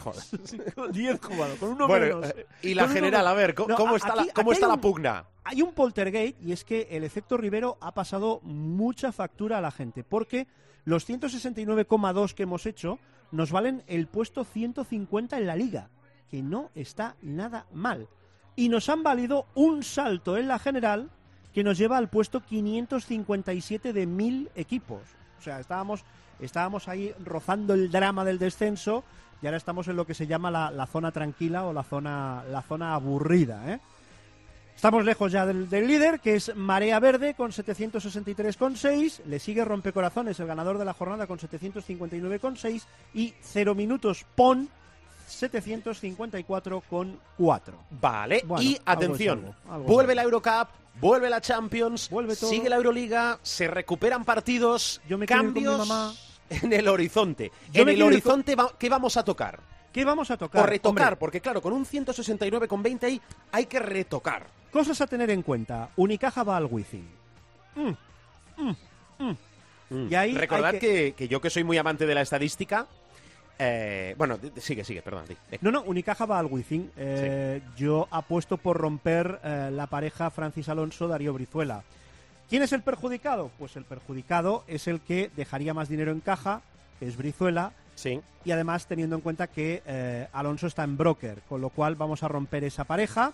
Con 10 jugadores. Con uno Bueno, menos. eh, y la Con general, a ver, ¿cómo, No, cómo a- está, la, cómo está la un- pugna? Hay un poltergate y es que el efecto Rivero ha pasado mucha factura a la gente, porque los 169,2 que hemos hecho nos valen el puesto 150 en la liga, que no está nada mal. Y nos han valido un salto en la general que nos lleva al puesto 557 de mil equipos. O sea, estábamos, estábamos ahí rozando el drama del descenso y ahora estamos en lo que se llama la, la zona tranquila o la zona, la zona aburrida, ¿eh? Estamos lejos ya del, del líder, que es Marea Verde con 763,6. Le sigue Rompecorazones, el ganador de la jornada, con 759,6. Y 0 minutos Pon, 754,4. Vale, Bueno, y atención, algo, algo vuelve la Eurocup, vuelve la Champions, Vuelve todo. sigue la Euroliga, se recuperan partidos, Yo me con cambios mamá. en el horizonte. Yo en el con- horizonte, ¿qué vamos a tocar? ¿Qué vamos a tocar? O retocar, Hombre, porque claro, con un 169,20 ahí hay que retocar. cosas a tener en cuenta. Unicaja va al Wizzing. Y ahí Recordad que yo que soy muy amante de la estadística, eh, bueno, sigue, sigue, perdón. di, di. No, no, Unicaja va al Wizzing. Eh, Yo apuesto por romper eh, la pareja Francis Alonso-Darío Brizuela. ¿Quién es el perjudicado? Pues el perjudicado es el que dejaría más dinero en caja, que es Brizuela, Sí. y además teniendo en cuenta que eh, Alonso está en broker, con lo cual vamos a romper esa pareja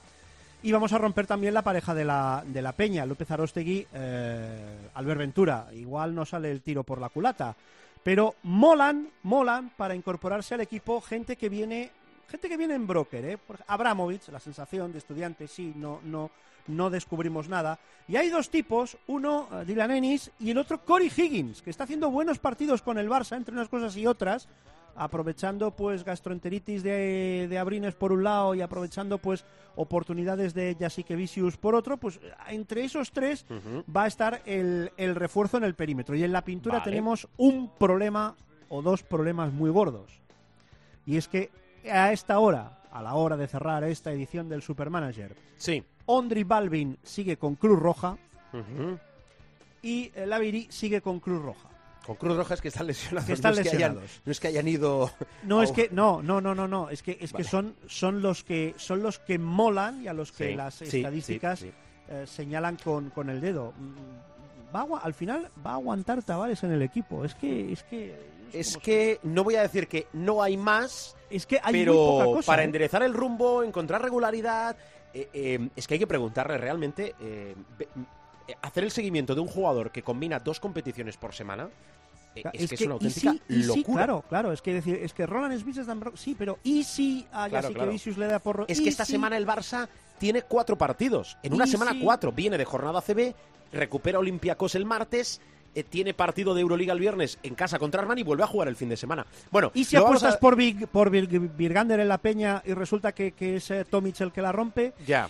y vamos a romper también la pareja de la, de la Peña, López Arostegui, eh, Albert Ventura. Igual no sale el tiro por la culata, pero molan, molan para incorporarse al equipo gente que viene, gente que viene en broker, ¿eh? Abramovich, la sensación de estudiante, sí, no, no, no descubrimos nada. Y hay dos tipos, uno eh, Dylan Ennis y el otro Cory Higgins, que está haciendo buenos partidos con el Barça, entre unas cosas y otras, aprovechando pues gastroenteritis de, de Abrines por un lado y aprovechando pues oportunidades de Jasikevicius por otro, pues entre esos tres va a estar el, el refuerzo en el perímetro. Y en la pintura Vale. tenemos un problema o dos problemas muy gordos. Y es que a esta hora, a la hora de cerrar esta edición del Supermanager, Sí. Ondri Balvin sigue con Cruz Roja y Laviri sigue con Cruz Roja. Con Cruz Roja es que están lesionados. Que están no es que hayan- no es que hayan ido. No, es que no, no, no, no, no, es que es Vale. que son son los que son los que molan y a los que Sí, las estadísticas sí, sí. eh, señalan con, con el dedo. Va a al final va a aguantar Tavares en el equipo. Es que es que Es que no voy a decir que no hay más, es que hay pero muy poca cosa. para ¿eh? enderezar el rumbo, encontrar regularidad, eh, es que hay que preguntarle realmente, hacer el seguimiento de un jugador que combina dos competiciones por semana, eh, es, que es una y auténtica sí, y sí, locura. claro, claro, es que decir, es que Roland Smith es tan sí, pero y si a Claro, claro. Le da porro, Es que esta semana el Barça tiene cuatro partidos. En una semana cuatro. Viene de jornada CB, recupera Olympiacos el martes, eh, tiene partido de Euroliga el viernes en casa contra Armani y vuelve a jugar el fin de semana. Bueno, y si apuestas a- por Big, por Vir- Virgander en la peña y resulta que, que es eh, Tomic el que la rompe, Ya.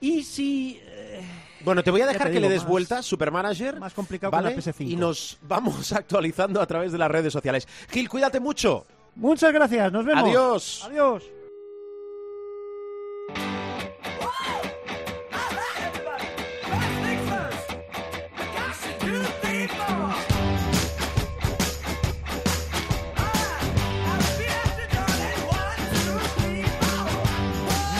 y si eh, Bueno, te voy a dejar que le des más- vuelta, Supermanager. más complicado que ¿vale? una PS5. Y nos vamos actualizando a través de las redes sociales. Gil, cuídate mucho. muchas gracias, nos vemos. Adiós. Adiós.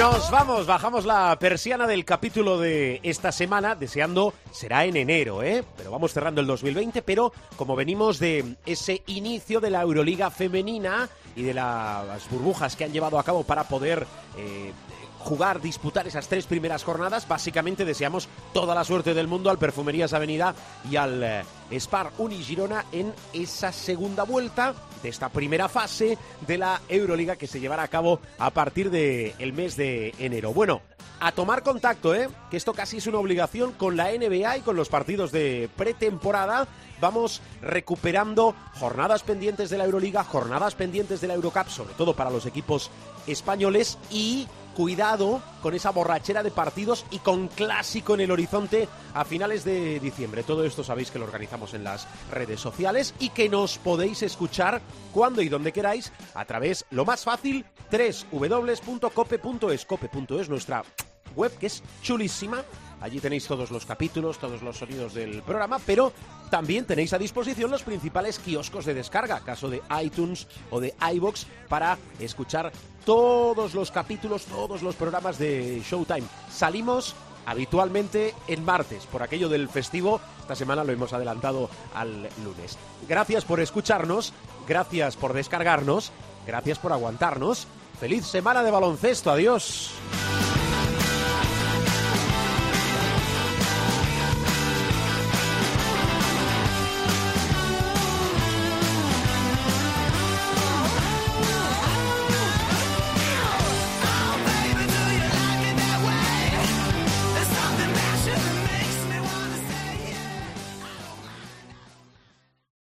Nos vamos, bajamos la persiana del capítulo de esta semana, deseando será en enero, ¿eh? Pero vamos cerrando el 2020, pero como venimos de ese inicio de la Euroliga femenina y de las burbujas que han llevado a cabo para poder eh, jugar, disputar esas tres primeras jornadas, básicamente deseamos toda la suerte del mundo al Perfumerías Avenida y al eh, Spar Uni Girona en esa segunda vuelta de esta primera fase de la Euroliga que se llevará a cabo a partir del mes de enero. Bueno, a tomar contacto, ¿eh? que esto casi es una obligación con la NBA y con los partidos de pretemporada. Vamos recuperando jornadas pendientes de la Euroliga, jornadas pendientes de la Eurocup, sobre todo para los equipos españoles y cuidado con esa borrachera de partidos y con clásico en el horizonte a finales de diciembre. Todo esto sabéis que lo organizamos en las redes sociales y que nos podéis escuchar cuando y donde queráis a través, lo más fácil, www.cope.es. Cope.es, nuestra web que es chulísima. Allí tenéis todos los capítulos, todos los sonidos del programa, pero también tenéis a disposición los principales kioscos de descarga, caso de iTunes o de iBox, para escuchar todos los capítulos, todos los programas de Showtime. Salimos habitualmente en martes, por aquello del festivo. Esta semana lo hemos adelantado al lunes. Gracias por escucharnos, gracias por descargarnos, gracias por aguantarnos. Feliz semana de baloncesto, adiós.